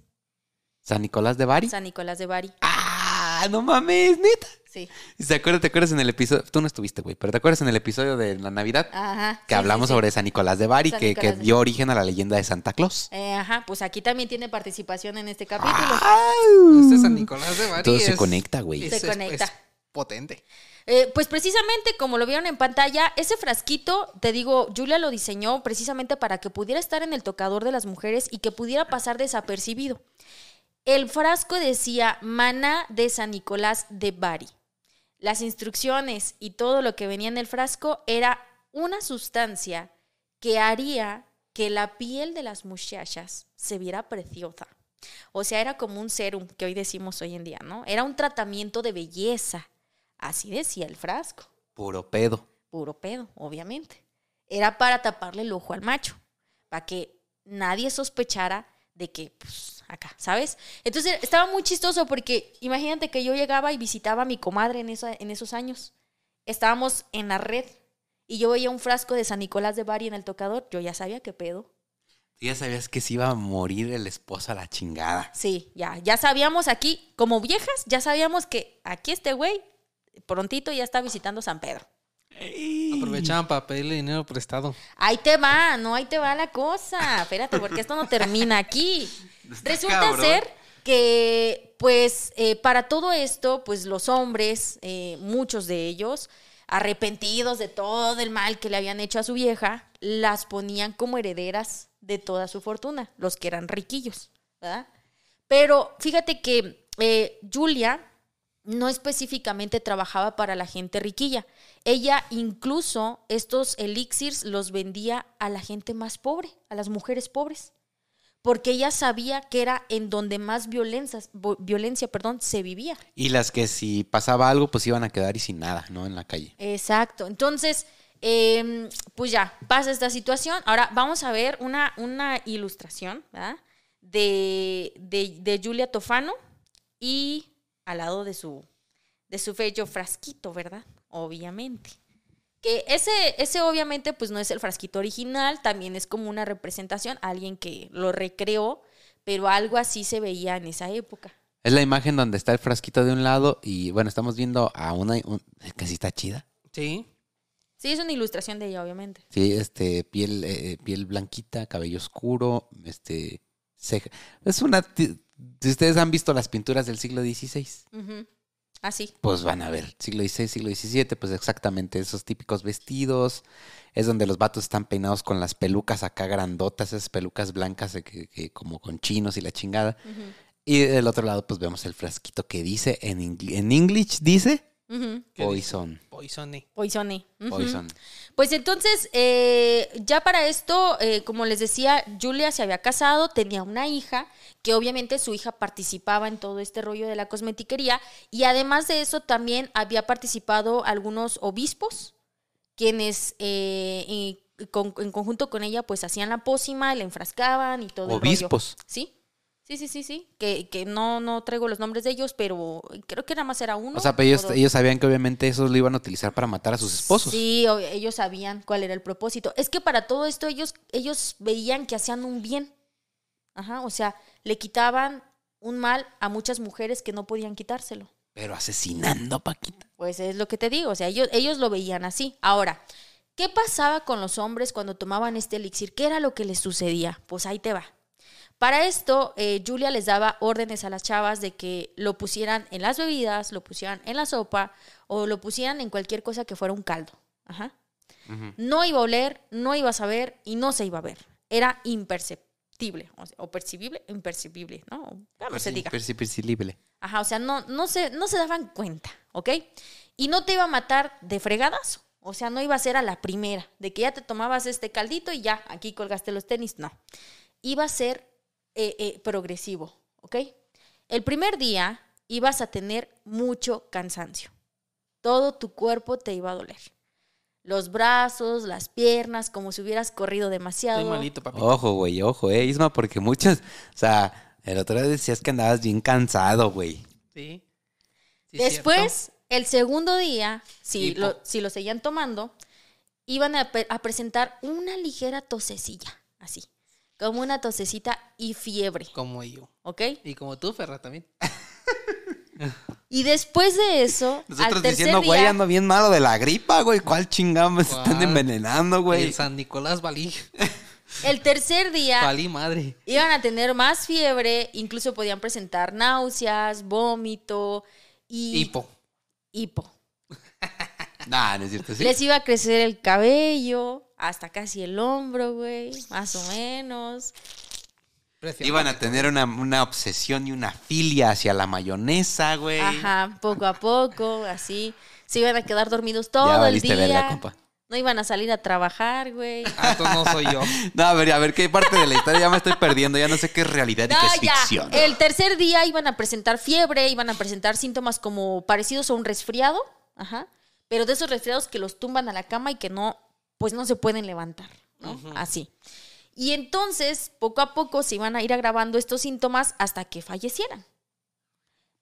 [SPEAKER 1] ¿San Nicolás de Bari?
[SPEAKER 3] San Nicolás de Bari.
[SPEAKER 1] ¡Ah! ¡No mames, neta!
[SPEAKER 3] Sí.
[SPEAKER 1] ¿Se acuerdas, ¿Te acuerdas en el episodio? Tú no estuviste, güey, pero ¿te acuerdas en el episodio de la Navidad?
[SPEAKER 3] Ajá.
[SPEAKER 1] que
[SPEAKER 3] sí,
[SPEAKER 1] hablamos
[SPEAKER 3] sí, sí.
[SPEAKER 1] sobre San Nicolás de Bari, que, dio origen a la leyenda de Santa Claus.
[SPEAKER 3] Eh, ajá, pues aquí también tiene participación en este capítulo.
[SPEAKER 2] Este San Nicolás de Bari.
[SPEAKER 1] Todo se conecta, güey.
[SPEAKER 3] Se
[SPEAKER 2] es-
[SPEAKER 3] conecta.
[SPEAKER 2] es potente.
[SPEAKER 3] Eh, pues precisamente como lo vieron en pantalla, ese frasquito, te digo, Julia lo diseñó precisamente para que pudiera estar en el tocador de las mujeres y que pudiera pasar desapercibido. El frasco decía maná de San Nicolás de Bari. Las instrucciones y todo lo que venía en el frasco era una sustancia que haría que la piel de las muchachas se viera preciosa. O sea, era como un serum que hoy decimos hoy en día, ¿no? Era un tratamiento de belleza. Así decía el frasco.
[SPEAKER 1] Puro pedo.
[SPEAKER 3] Puro pedo, obviamente. Era para taparle el ojo al macho, para que nadie sospechara de que, pues, acá, ¿sabes? Entonces estaba muy chistoso porque imagínate que yo llegaba y visitaba a mi comadre en, esa- en esos años. Estábamos en la red y yo veía un frasco de San Nicolás de Bari en el tocador. Yo ya sabía qué pedo.
[SPEAKER 1] Tú ya sabías que se iba a morir el esposo a la chingada.
[SPEAKER 3] Sí, ya, ya sabíamos aquí, como viejas, ya sabíamos que aquí este güey prontito ya está visitando San Pedro.
[SPEAKER 2] Aprovechaban para pedirle dinero prestado.
[SPEAKER 3] Ahí te va, no, ahí te va la cosa. Espérate, porque esto no termina aquí. Resulta
[SPEAKER 1] cabrón.
[SPEAKER 3] ser que, pues, eh, para todo esto, pues los hombres, eh, muchos de ellos, arrepentidos de todo el mal que le habían hecho a su vieja, las ponían como herederas de toda su fortuna, los que eran riquillos, ¿verdad? Pero fíjate que eh, Julia no específicamente trabajaba para la gente riquilla. Ella incluso estos elixirs los vendía a la gente más pobre, a las mujeres pobres, porque ella sabía que era en donde más violencia, violencia perdón, se vivía.
[SPEAKER 1] Y las que si pasaba algo, pues iban a quedar y sin nada, ¿no? En la calle.
[SPEAKER 3] Exacto. Entonces, em, pues ya, pasa esta situación. Ahora vamos a ver una, una ilustración De, de, de Julia Tofano y al lado de su, de su bello frasquito, ¿verdad? Obviamente. Que ese, ese obviamente pues no es el frasquito original, también es como una representación, alguien que lo recreó, pero algo así se veía en esa época.
[SPEAKER 1] Es la imagen donde está el frasquito de un lado y bueno, estamos viendo a una que sí está chida.
[SPEAKER 2] Sí.
[SPEAKER 3] Sí, es una ilustración de ella, obviamente.
[SPEAKER 1] Sí, este, piel, eh, piel blanquita, cabello oscuro, este, ceja. Es una, si ustedes han visto las pinturas del siglo XVI,
[SPEAKER 3] así.
[SPEAKER 1] Ah, pues van a ver, siglo XVI, siglo XVII, pues exactamente esos típicos vestidos. Es donde los vatos están peinados con las pelucas acá grandotas, esas pelucas blancas que, como con chinos y la chingada. Y del otro lado, pues vemos el frasquito que dice en, en English, dice Poison.
[SPEAKER 2] Poisone.
[SPEAKER 1] Poison.
[SPEAKER 3] Pues entonces, eh, ya para esto, eh, como les decía, Julia se había casado, tenía una hija, que obviamente su hija participaba en todo este rollo de la cosmetiquería, y además de eso también había participado algunos obispos, quienes eh, en conjunto con ella pues hacían la pócima, la enfrascaban y todo.
[SPEAKER 1] Obispos.
[SPEAKER 3] Sí. Sí, sí, sí, sí. Que, que no, no traigo los nombres de ellos, pero creo que nada más era uno.
[SPEAKER 1] O sea, pero ellos, ellos sabían que obviamente esos lo iban a utilizar para matar a sus esposos.
[SPEAKER 3] Sí, ellos sabían cuál era el propósito. Es que para todo esto ellos, ellos veían que hacían un bien. Ajá, o sea, le quitaban un mal a muchas mujeres que no podían quitárselo.
[SPEAKER 1] Pero asesinando, Paquita.
[SPEAKER 3] Pues es lo que te digo, o sea, ellos, ellos lo veían así. Ahora, ¿qué pasaba con los hombres cuando tomaban este elixir? ¿Qué era lo que les sucedía? Pues ahí te va. Para esto, eh, Julia les daba órdenes a las chavas de que lo pusieran en las bebidas, lo pusieran en la sopa o lo pusieran en cualquier cosa que fuera un caldo. Ajá. No iba a oler, no iba a saber y no se iba a ver. Era imperceptible o, percibible, impercibible, ¿no?
[SPEAKER 1] ¿Cómo se diga? Percibible.
[SPEAKER 3] Ajá, o sea, no, no, se, no se daban cuenta, ¿ok? Y no te iba a matar de fregadas. O sea, no iba a ser a la primera, de que ya te tomabas este caldito y ya, aquí colgaste los tenis. No. Iba a ser eh, eh, progresivo, ¿ok? El primer día ibas a tener mucho cansancio. Todo tu cuerpo te iba a doler. Los brazos, las piernas, como si hubieras corrido demasiado.
[SPEAKER 2] Estoy malito,
[SPEAKER 1] Ojo, güey, ojo, eh, Isma, porque muchas, o sea, el otro día decías que andabas bien cansado, güey.
[SPEAKER 2] Sí.
[SPEAKER 3] Después, el segundo día, si lo, si lo seguían tomando, iban a, a presentar una ligera tosecilla, así. Como una tosecita y fiebre.
[SPEAKER 2] Como yo.
[SPEAKER 3] ¿Ok?
[SPEAKER 2] Y como tú, Ferra, también.
[SPEAKER 3] y después de eso. <laughs>
[SPEAKER 1] Nosotros diciendo, güey, ando bien malo de la gripa, güey. ¿Cuál chingado me están envenenando, güey?
[SPEAKER 2] El San Nicolás Valí. <laughs>
[SPEAKER 3] El tercer día.
[SPEAKER 2] Valí madre.
[SPEAKER 3] Iban a tener más fiebre, incluso podían presentar náuseas, vómito y.
[SPEAKER 2] Hipo.
[SPEAKER 3] Hipo. <laughs>
[SPEAKER 1] nah, no es cierto, ¿sí?
[SPEAKER 3] Les iba a crecer el cabello hasta casi el hombro, güey, más o menos.
[SPEAKER 1] Iban a tener una, obsesión y una filia hacia la mayonesa, güey.
[SPEAKER 3] Ajá, poco a poco, así. Se iban a quedar dormidos todo el día. No iban a salir a trabajar, güey.
[SPEAKER 2] Ah, no soy yo. <laughs>
[SPEAKER 1] no, a ver, a ver, ¿qué parte de la historia ya me estoy perdiendo? Ya no sé qué es realidad y qué es ficción.
[SPEAKER 3] El tercer día iban a presentar fiebre, iban a presentar síntomas como parecidos a un resfriado. Ajá. Pero de esos resfriados que los tumban a la cama y que no pues no se pueden levantar, ¿no? Así. Y entonces, poco a poco se iban a ir agravando estos síntomas hasta que fallecieran.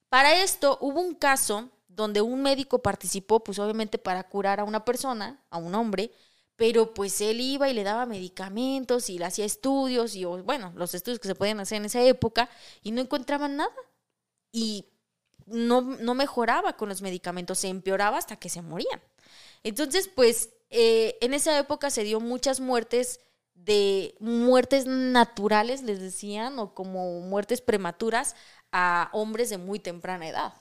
[SPEAKER 3] Para esto hubo un caso donde un médico participó, pues obviamente para curar a una persona, a un hombre, pero pues él iba y le daba medicamentos y le hacía estudios y bueno, los estudios que se podían hacer en esa época y no encontraban nada. Y no, no mejoraba con los medicamentos, se empeoraba hasta que se morían. Entonces, pues eh, en esa época se dio muchas muertes de muertes naturales, les decían, o como muertes prematuras a hombres de muy temprana edad.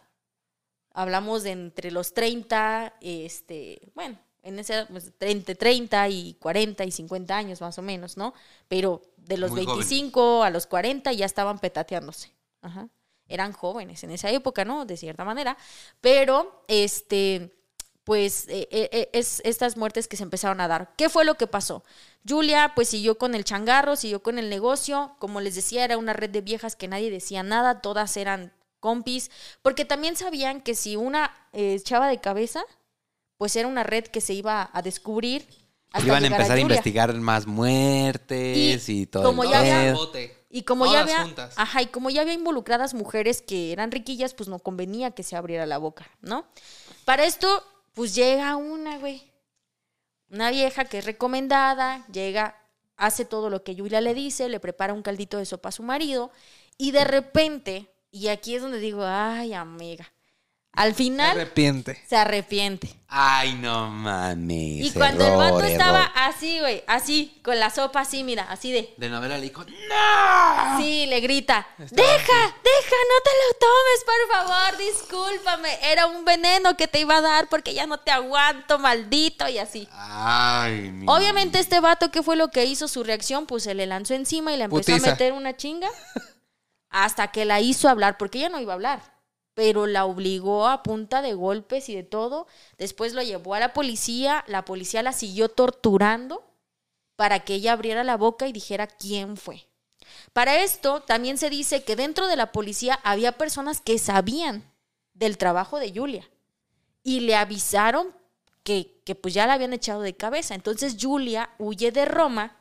[SPEAKER 3] Hablamos de entre los 30, este, bueno, en ese pues, entre 30 y 40 y 50 años más o menos, ¿no? Pero de los
[SPEAKER 1] Muy
[SPEAKER 3] 25 a los 40 ya estaban petateándose. Ajá. Eran jóvenes en esa época, ¿no? De cierta manera. Pero, este, pues, eh, eh, eh, es estas muertes que se empezaron a dar. ¿Qué fue lo que pasó? Julia, pues, siguió con el changarro, siguió con el negocio. Como les decía, era una red de viejas que nadie decía nada, todas eran compis, porque también sabían que si una eh, echaba de cabeza, pues era una red que se iba a descubrir. hasta
[SPEAKER 1] Iban a empezar a, investigar más muertes y,
[SPEAKER 3] Y
[SPEAKER 1] todo.
[SPEAKER 3] como
[SPEAKER 1] el
[SPEAKER 3] ya había-. Y como ya había,
[SPEAKER 2] juntas.
[SPEAKER 3] ajá, y como ya había involucradas mujeres que eran riquillas, pues no convenía que se abriera la boca, ¿no? Para esto, pues llega una, güey. Una vieja que es recomendada, llega, hace todo lo que Julia le dice, le prepara un caldito de sopa a su marido, y de repente, y aquí es donde digo, ay, amiga, al
[SPEAKER 2] Se
[SPEAKER 3] final
[SPEAKER 2] arrepiente.
[SPEAKER 3] se arrepiente.
[SPEAKER 1] Ay, no mames.
[SPEAKER 3] Y cuando el vato
[SPEAKER 1] error,
[SPEAKER 3] estaba así, güey, así, con la sopa así, mira, así de,
[SPEAKER 1] De novela le dijo, ¡No!
[SPEAKER 3] Sí, le grita,
[SPEAKER 2] Estaba
[SPEAKER 3] deja, deja, no te lo tomes, por favor, discúlpame. Era un veneno que te iba a dar porque ya no te aguanto, maldito, y así.
[SPEAKER 1] Ay, mi-
[SPEAKER 3] Obviamente este vato, ¿qué fue lo que hizo? Su reacción, pues se le lanzó encima y le empezó
[SPEAKER 2] Putiza.
[SPEAKER 3] a meter una chinga <laughs> hasta que la hizo hablar, porque ella no iba a hablar, pero la obligó a punta de golpes y de todo. Después lo llevó a la policía, la policía la siguió torturando para que ella abriera la boca y dijera quién fue. Para esto también se dice que dentro de la policía había personas que sabían del trabajo de Julia y le avisaron que, que pues ya la habían echado de cabeza. Entonces Julia huye de Roma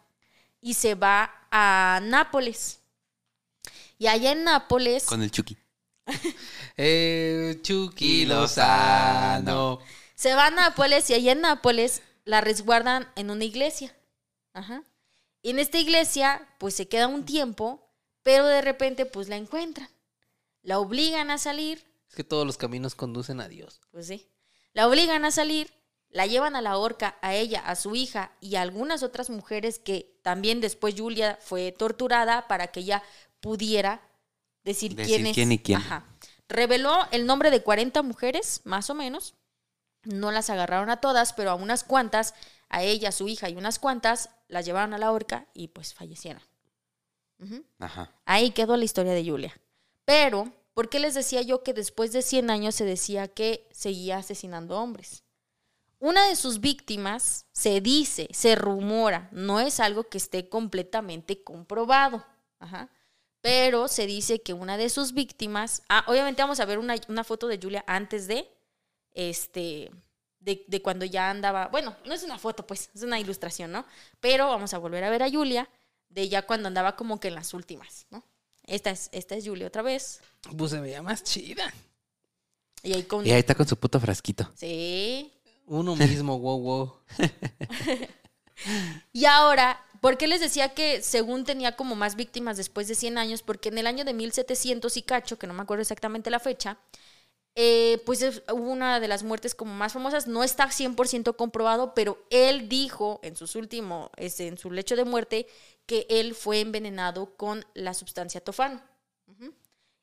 [SPEAKER 3] y se va a Nápoles. Y allá en Nápoles
[SPEAKER 1] Con el Chucky. <laughs>
[SPEAKER 2] Eh, Chucky Lozano.
[SPEAKER 3] se va a Nápoles y allá en Nápoles la resguardan en una iglesia. Ajá. Y en esta iglesia pues se queda un tiempo, pero de repente pues la encuentran. La obligan a salir
[SPEAKER 2] Es que todos los caminos conducen a Dios.
[SPEAKER 3] Pues sí. La obligan a salir, la llevan a la horca, a ella, a su hija y a algunas otras mujeres que también después Julia fue torturada para que ella pudiera decir,
[SPEAKER 1] Decir
[SPEAKER 3] quién es.
[SPEAKER 1] quién y quién.
[SPEAKER 3] Ajá. Reveló el nombre de 40 mujeres, más o menos. No las agarraron a todas, pero a unas cuantas, a ella, a su hija y unas cuantas, las llevaron a la horca y pues fallecieron.
[SPEAKER 1] Ajá.
[SPEAKER 3] Ahí quedó la historia de Julia. Pero, ¿por qué les decía yo que después de 100 años se decía que seguía asesinando hombres? Una de sus víctimas se dice, se rumora, no es algo que esté completamente comprobado, ajá, pero se dice que una de sus víctimas, ah, obviamente vamos a ver una, una foto de Julia antes de, este, de, de cuando ya andaba, bueno, no es una foto, pues, es una ilustración, ¿no? Pero vamos a volver a ver a Julia de ya cuando andaba como que en las últimas, ¿no? Esta es, esta es Julia otra vez.
[SPEAKER 2] Pues se veía más chida.
[SPEAKER 3] Y ahí con...
[SPEAKER 1] Y ahí está con su puto frasquito.
[SPEAKER 3] Sí.
[SPEAKER 2] Uno mismo, wow, wow. <laughs>
[SPEAKER 3] Y ahora, ¿por qué les decía que según tenía como más víctimas después de 100 años? Porque en el año de 1700 y cacho, que no me acuerdo exactamente la fecha, eh, pues es- hubo una de las muertes como más famosas. No está 100% comprobado, pero él dijo en, sus últimos, este, en su lecho de muerte que él fue envenenado con la sustancia tofano.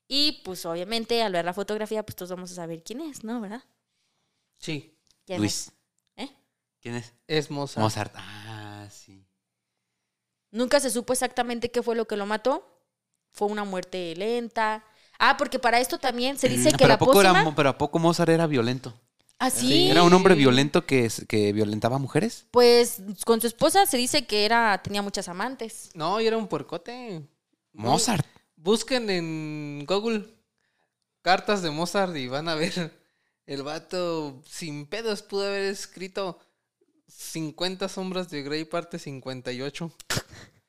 [SPEAKER 3] Y pues obviamente al ver la fotografía, pues todos vamos a saber quién es, ¿no? ¿Verdad?
[SPEAKER 2] Sí,
[SPEAKER 3] ¿Quién
[SPEAKER 1] Luis.
[SPEAKER 3] es? ¿Eh?
[SPEAKER 1] ¿Quién es?
[SPEAKER 2] es Mozart.
[SPEAKER 1] Mozart. Ah, sí.
[SPEAKER 3] Nunca se supo exactamente qué fue lo que lo mató. Fue una muerte lenta. Ah, porque para esto también se dice que
[SPEAKER 1] pero,
[SPEAKER 3] la
[SPEAKER 1] a poco
[SPEAKER 3] pócima...
[SPEAKER 1] pero a poco Mozart era violento.
[SPEAKER 3] ¿Ah, sí?
[SPEAKER 1] ¿Era un hombre violento que, que violentaba a mujeres?
[SPEAKER 3] Pues con su esposa se dice que era tenía muchas amantes.
[SPEAKER 2] No, y era un puercote.
[SPEAKER 1] Mozart.
[SPEAKER 2] Busquen en Google cartas de Mozart y van a ver. El vato sin pedos pudo haber escrito 50 sombras de Grey parte 58.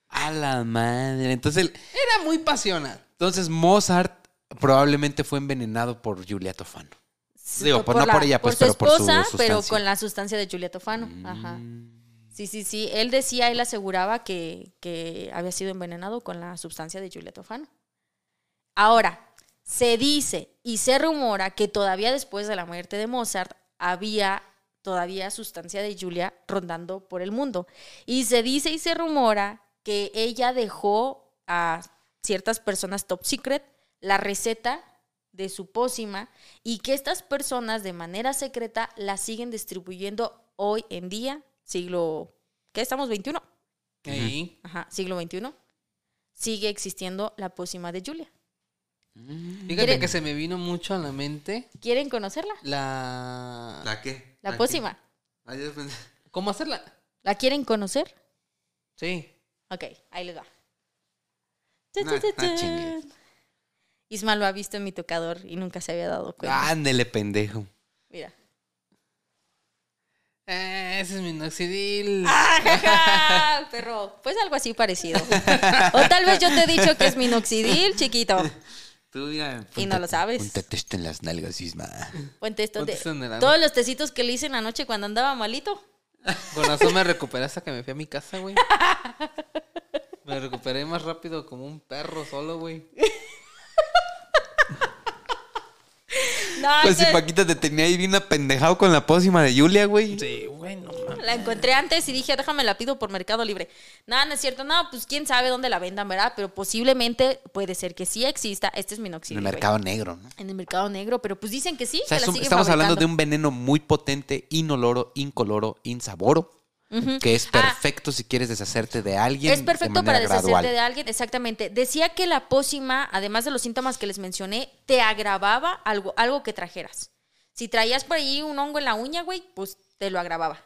[SPEAKER 1] A la madre. Entonces, el-
[SPEAKER 2] Era muy pasional.
[SPEAKER 1] entonces Mozart probablemente fue envenenado por Julia Tofano. Digo,
[SPEAKER 3] Por
[SPEAKER 1] pues, no por ella,
[SPEAKER 3] por
[SPEAKER 1] pues,
[SPEAKER 3] su
[SPEAKER 1] pero por su
[SPEAKER 3] esposa, pero
[SPEAKER 1] sustancia.
[SPEAKER 3] con la sustancia de Julia Tofano. Ajá.
[SPEAKER 1] Mm.
[SPEAKER 3] Sí, sí, sí. Él decía, él aseguraba que, que había sido envenenado con la sustancia de Julia Tofano. Ahora, se dice y se rumora que todavía después de la muerte de Mozart había todavía sustancia de Julia rondando por el mundo. Y se dice y se rumora que ella dejó a ciertas personas top secret la receta de su pócima y que estas personas de manera secreta la siguen distribuyendo hoy en día, siglo, ¿qué estamos? 21.
[SPEAKER 2] Ahí.
[SPEAKER 3] Ajá, siglo 21. Sigue existiendo la pócima de Julia.
[SPEAKER 2] Fíjate
[SPEAKER 3] ¿Quiere-
[SPEAKER 2] que se me vino mucho a la mente
[SPEAKER 3] ¿Quieren conocerla?
[SPEAKER 2] la...
[SPEAKER 1] ¿La qué?
[SPEAKER 3] La pócima.
[SPEAKER 1] Yo pensé-
[SPEAKER 2] ¿Cómo hacerla?
[SPEAKER 3] ¿La quieren conocer?
[SPEAKER 2] Sí.
[SPEAKER 3] Ok, ahí les va.
[SPEAKER 1] No chingues.
[SPEAKER 3] Isma lo ha visto en mi tocador y nunca se había dado cuenta.
[SPEAKER 1] Ándele, pendejo.
[SPEAKER 3] Mira.
[SPEAKER 2] Eh, ese es mi minoxidil. <laughs>
[SPEAKER 3] ¡Ah, perro! Pues algo así parecido. <laughs> O tal vez yo te he dicho que es minoxidil, chiquito.
[SPEAKER 1] Tú.
[SPEAKER 3] Y no lo sabes.
[SPEAKER 1] Póntate esto en las nalgas, Isma.
[SPEAKER 3] Ponte esto
[SPEAKER 2] Ponte
[SPEAKER 3] de-. Todos los tecitos que le hice en la noche cuando andaba malito.
[SPEAKER 2] Con razón me recuperé hasta que me fui a mi casa, güey. Me recuperé más rápido como un perro solo, güey. <laughs>
[SPEAKER 3] No,
[SPEAKER 1] Pues si Paquita te tenía ahí bien apendejado con la pócima de Julia, güey.
[SPEAKER 2] Sí, güey, no mames.
[SPEAKER 3] La encontré antes y dije, déjame la pido por Mercado Libre. No, no es cierto. No, pues quién sabe dónde la vendan, ¿verdad? Pero posiblemente puede ser que sí exista. Este es
[SPEAKER 1] En
[SPEAKER 3] minoxidil.
[SPEAKER 1] el
[SPEAKER 3] güey.
[SPEAKER 1] mercado negro, ¿no?
[SPEAKER 3] En el mercado negro, pero pues dicen que sí,
[SPEAKER 1] O sea,
[SPEAKER 3] que
[SPEAKER 1] es
[SPEAKER 3] la
[SPEAKER 1] un-
[SPEAKER 3] siguen
[SPEAKER 1] estamos hablando de un veneno muy potente, inoloro, incoloro, insaboro, Que es
[SPEAKER 3] Ah,
[SPEAKER 1] perfecto si quieres deshacerte de alguien.
[SPEAKER 3] Es perfecto
[SPEAKER 1] de
[SPEAKER 3] para deshacerte
[SPEAKER 1] gradual.
[SPEAKER 3] de alguien, exactamente. Decía que la pócima, además de los síntomas que les mencioné, te agravaba algo, algo que trajeras. Si traías por ahí un hongo en la uña, güey, pues te lo agravaba.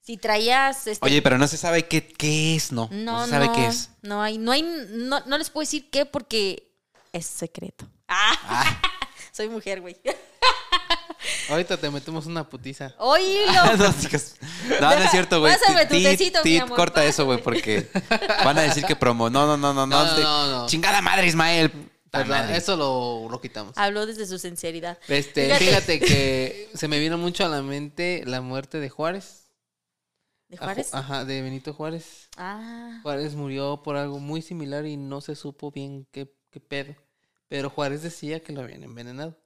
[SPEAKER 3] Si traías... Este,
[SPEAKER 1] Oye, pero no se sabe qué, qué es, ¿no?
[SPEAKER 3] no,
[SPEAKER 1] No, se sabe
[SPEAKER 3] no,
[SPEAKER 1] qué es.
[SPEAKER 3] No hay, no hay, no, no les puedo decir qué porque es secreto. Ah, <laughs> soy mujer, güey.
[SPEAKER 2] Ahorita te metemos una putiza.
[SPEAKER 3] Oílo. <laughs>
[SPEAKER 1] no, chicas. No, no es cierto, güey.
[SPEAKER 3] Pásame tu tecito, mi amor,
[SPEAKER 1] corta eso, güey, porque van a decir que promo. No, no, no, no, no.
[SPEAKER 2] No, no,
[SPEAKER 1] de-
[SPEAKER 2] no, no.
[SPEAKER 1] Chingada madre, Ismael.
[SPEAKER 2] Perdón, eso lo, lo quitamos.
[SPEAKER 3] Habló desde su sinceridad.
[SPEAKER 2] Este,
[SPEAKER 3] Fíjate.
[SPEAKER 2] fíjate que se me vino mucho a la mente la muerte de Juárez.
[SPEAKER 3] ¿De Juárez?
[SPEAKER 2] Ajá, de Benito Juárez.
[SPEAKER 3] Ah.
[SPEAKER 2] Juárez murió por algo muy similar y no se supo bien qué, qué pedo. Pero Juárez decía que lo habían envenenado.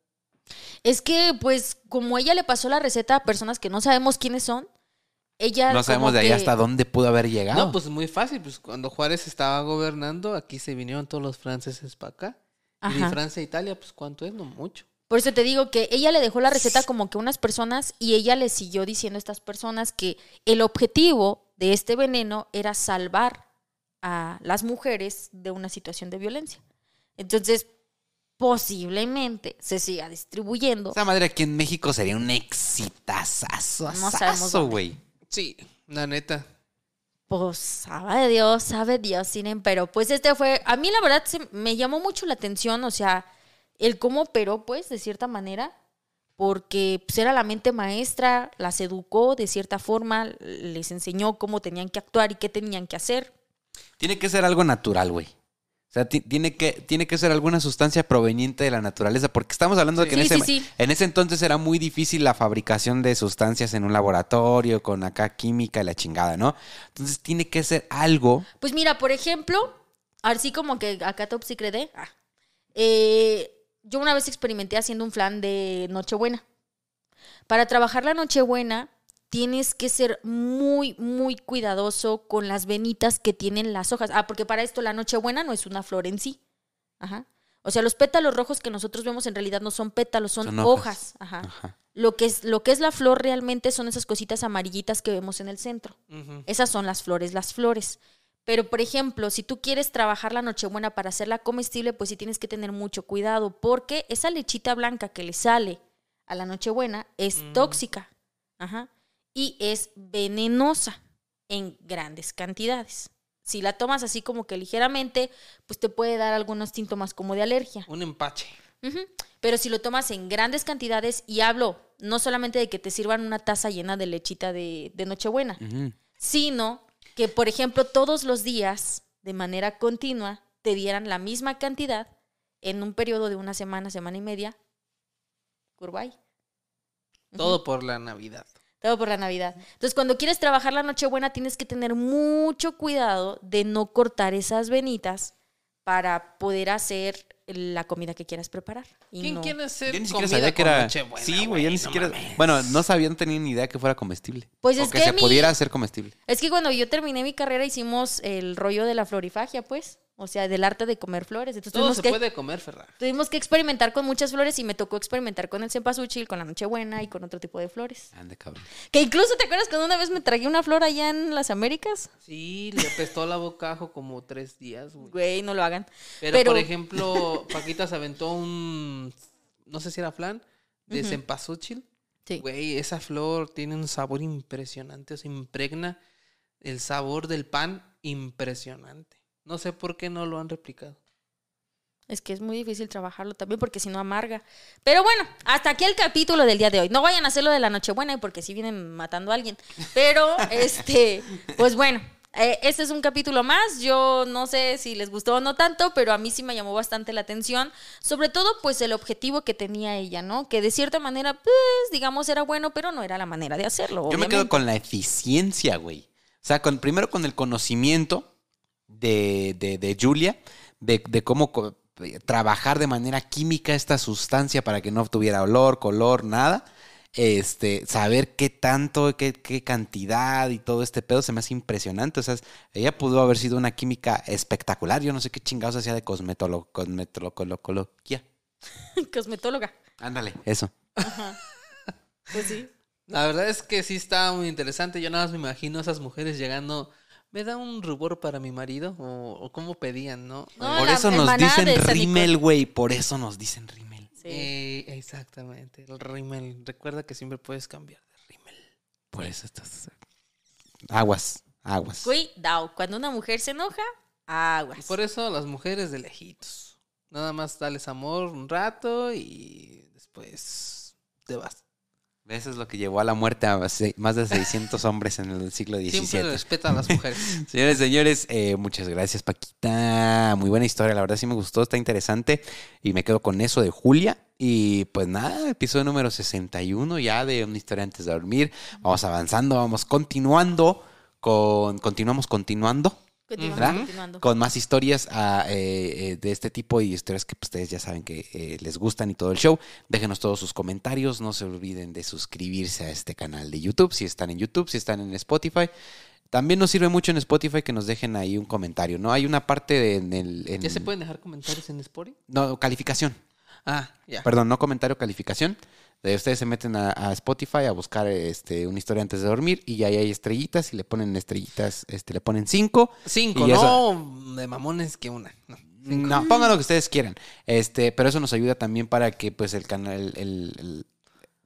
[SPEAKER 3] Es que, pues, como ella le pasó la receta a personas que no sabemos quiénes son, ella.
[SPEAKER 1] No sabemos de ahí
[SPEAKER 3] que-
[SPEAKER 1] hasta dónde pudo haber llegado.
[SPEAKER 2] No, pues muy fácil. Pues cuando Juárez estaba gobernando, aquí se vinieron todos los franceses para acá. Y de. Francia a Italia, pues ¿cuánto es? No mucho.
[SPEAKER 3] Por eso te digo que ella le dejó la receta como que a unas personas y ella le siguió diciendo a estas personas que el objetivo de este veneno era salvar a las mujeres de una situación de violencia. Entonces, posiblemente se siga distribuyendo.
[SPEAKER 1] Esa madre aquí en México sería un exitazazo.
[SPEAKER 3] No sabemos dónde.
[SPEAKER 1] güey.
[SPEAKER 2] Sí, la neta.
[SPEAKER 3] Pues sabe Dios, sabe Dios, Sinen, pero pues este fue, a mí la verdad se, me llamó mucho la atención, o sea, el cómo operó, pues, de cierta manera, porque pues, era la mente maestra, las educó de cierta forma, les enseñó cómo tenían que actuar y qué tenían que hacer.
[SPEAKER 1] Tiene que ser algo natural, güey. O sea, ti- tiene que, tiene que ser alguna sustancia proveniente de la naturaleza, porque estamos hablando de que en,
[SPEAKER 3] Sí,
[SPEAKER 1] ese,
[SPEAKER 3] sí,
[SPEAKER 1] en ese entonces era muy difícil la fabricación de sustancias en un laboratorio, con acá química y la chingada, ¿no? Entonces tiene que ser algo.
[SPEAKER 3] Pues mira, por ejemplo, así como que acá Top Secret de, ah, eh, yo una vez experimenté haciendo un flan de Nochebuena. Para trabajar la Nochebuena tienes que ser muy, muy cuidadoso con las venitas que tienen las hojas. Ah, porque para esto la Nochebuena no es una flor en sí. Ajá. O sea, los pétalos rojos que nosotros vemos en realidad no son pétalos, son,
[SPEAKER 1] Son
[SPEAKER 3] hojas.
[SPEAKER 1] hojas.
[SPEAKER 3] Ajá.
[SPEAKER 1] Ajá.
[SPEAKER 3] Lo que, es, lo que es la flor realmente son esas cositas amarillitas que vemos en el centro. Esas son las flores, las flores. Pero, por ejemplo, si tú quieres trabajar la nochebuena para hacerla comestible, pues sí tienes que tener mucho cuidado, porque esa lechita blanca que le sale a la nochebuena es
[SPEAKER 2] Mm.
[SPEAKER 3] tóxica. Ajá. Y es venenosa en grandes cantidades. Si la tomas así como que ligeramente, pues te puede dar algunos síntomas como de alergia.
[SPEAKER 2] Un empache.
[SPEAKER 3] Pero si lo tomas en grandes cantidades, y hablo no solamente de que te sirvan una taza llena de lechita de, de Nochebuena, sino que, por ejemplo, todos los días, de manera continua, te dieran la misma cantidad en un periodo de una semana, semana y media. Curbay.
[SPEAKER 2] Todo por la Navidad.
[SPEAKER 3] Todo por la Navidad. Entonces, cuando quieres trabajar la Nochebuena, tienes que tener mucho cuidado de no cortar esas venitas para poder hacer la comida que quieras preparar. Y
[SPEAKER 2] ¿Quién
[SPEAKER 3] no-
[SPEAKER 2] quiere hacer
[SPEAKER 1] Yo ni siquiera
[SPEAKER 2] comida
[SPEAKER 1] sabía que
[SPEAKER 2] con
[SPEAKER 1] era.
[SPEAKER 2] Nochebuena,
[SPEAKER 1] sí, güey, yo ni
[SPEAKER 2] no
[SPEAKER 1] siquiera.
[SPEAKER 2] mames?
[SPEAKER 1] Bueno, no sabía, no tenía ni idea que fuera comestible.
[SPEAKER 3] Pues
[SPEAKER 1] o
[SPEAKER 3] es
[SPEAKER 1] que,
[SPEAKER 3] que
[SPEAKER 1] se
[SPEAKER 3] mi-
[SPEAKER 1] pudiera hacer comestible.
[SPEAKER 3] Es que cuando yo terminé mi carrera hicimos el rollo de la florifagia, pues, O sea, del arte de comer flores. Entonces
[SPEAKER 2] Todo
[SPEAKER 3] tuvimos
[SPEAKER 2] se
[SPEAKER 3] que,
[SPEAKER 2] puede comer, Ferrar.
[SPEAKER 3] tuvimos que experimentar con muchas flores y me tocó experimentar con el cempasúchil, con la nochebuena y con otro tipo de flores.
[SPEAKER 1] Ande, cabrón.
[SPEAKER 3] Que incluso, ¿te acuerdas cuando una vez me tragué una flor allá en las Américas?
[SPEAKER 2] Sí, le apestó la boca ajo como tres días, güey.
[SPEAKER 3] Güey, no lo hagan.
[SPEAKER 2] Pero,
[SPEAKER 3] Pero-
[SPEAKER 2] por ejemplo, Paquita se aventó un, no sé si era flan, de cempasúchil.
[SPEAKER 3] Sí.
[SPEAKER 2] Güey, esa flor tiene un sabor impresionante, o sea, impregna el sabor del pan impresionante. No sé por qué no lo han replicado.
[SPEAKER 3] Es que es muy difícil trabajarlo también porque si no amarga. Pero bueno, hasta aquí el capítulo del día de hoy. No vayan a hacerlo de la Nochebuena porque si vienen matando a alguien. Pero, <laughs> este, pues bueno, eh, este es un capítulo más. Yo no sé si les gustó o no tanto, pero a mí sí me llamó bastante la atención. Sobre todo, pues el objetivo que tenía ella, ¿no? Que de cierta manera, pues, digamos, era bueno, pero no era la manera de hacerlo.
[SPEAKER 1] Yo me quedo con la eficiencia, güey. O sea, con, primero con el conocimiento de, de, de Julia, de, de cómo co- trabajar de manera química esta sustancia para que no tuviera olor, color, nada. Este, saber qué tanto, qué, qué cantidad y todo este pedo se me hace impresionante. O sea, ella pudo haber sido una química espectacular. Yo no sé qué chingados hacía de cosmetolo, cosmetología. <laughs>
[SPEAKER 3] Cosmetóloga.
[SPEAKER 1] Ándale, eso.
[SPEAKER 3] Pues sí.
[SPEAKER 2] La verdad es que sí está muy interesante. Yo nada más me imagino a esas mujeres llegando. ¿Me da un rubor para mi marido? O, o cómo pedían, ¿no?
[SPEAKER 3] No,
[SPEAKER 1] por
[SPEAKER 3] la
[SPEAKER 1] eso nos dicen
[SPEAKER 3] Nicol-
[SPEAKER 1] güey. Por eso nos dicen rímel.
[SPEAKER 3] Sí.
[SPEAKER 2] Eh, exactamente, el rímel. Recuerda que siempre puedes cambiar de rímel.
[SPEAKER 1] Por eso estás. Aguas, aguas.
[SPEAKER 3] Cuidado, cuando una mujer se enoja, aguas.
[SPEAKER 2] Y por eso las mujeres de lejitos. Nada más dales amor un rato y después te vas.
[SPEAKER 1] Eso es lo que llevó a la muerte a más de 600 hombres en el siglo
[SPEAKER 2] Siempre
[SPEAKER 1] XVII.
[SPEAKER 2] respeta a las mujeres. <laughs>
[SPEAKER 1] Señores, señores, eh, muchas gracias, Paquita. Muy buena historia, la verdad sí me gustó, está interesante. Y me quedo con eso de Julia. Y pues nada, episodio número 61 ya de una historia antes de dormir. Vamos avanzando, vamos continuando con. Continuamos continuando. ¿Verdad?
[SPEAKER 3] continuando.
[SPEAKER 1] Con más historias ah, eh, eh, de este tipo y historias que pues, ustedes ya saben que eh, les gustan y todo el show. Déjenos todos sus comentarios. No se olviden de suscribirse a este canal de YouTube. Si están en YouTube, si están en Spotify. También nos sirve mucho en Spotify que nos dejen ahí un comentario, ¿no? Hay una parte de- en el... en-
[SPEAKER 2] ¿Ya se pueden dejar comentarios en Spotify?
[SPEAKER 1] No, calificación.
[SPEAKER 2] Ah, ya.
[SPEAKER 1] Perdón, no comentario, calificación. De ustedes se meten a, a Spotify a buscar este, una historia antes de dormir y ahí hay estrellitas y le ponen estrellitas, este, le ponen cinco.
[SPEAKER 2] Cinco, no de mamones que una. No.
[SPEAKER 1] No, pongan lo que ustedes quieran. Este, pero eso nos ayuda también para que pues el canal, el, el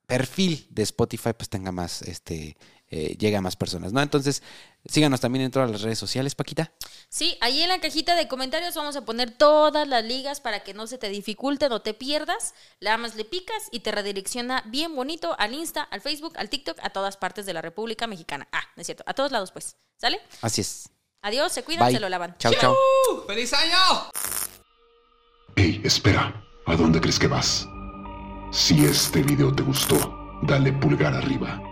[SPEAKER 1] perfil de Spotify pues tenga más, este, eh, llegue a más personas, ¿no? Entonces, síganos también en todas las redes sociales, Paquita.
[SPEAKER 3] Sí, ahí en la cajita de comentarios vamos a poner todas las ligas para que no se te dificulte, no te pierdas. Nada más le picas y te redirecciona bien bonito al Insta, al Facebook, al TikTok, a todas partes de la República Mexicana. Ah, no es cierto, a todos lados pues. ¿Sale?
[SPEAKER 1] Así es.
[SPEAKER 3] Adiós, se cuidan,
[SPEAKER 1] Bye.
[SPEAKER 3] se lo lavan.
[SPEAKER 1] Chao, chao.
[SPEAKER 2] ¡Feliz año!
[SPEAKER 4] Hey, espera, ¿a dónde crees que vas? Si este video te gustó, dale pulgar arriba.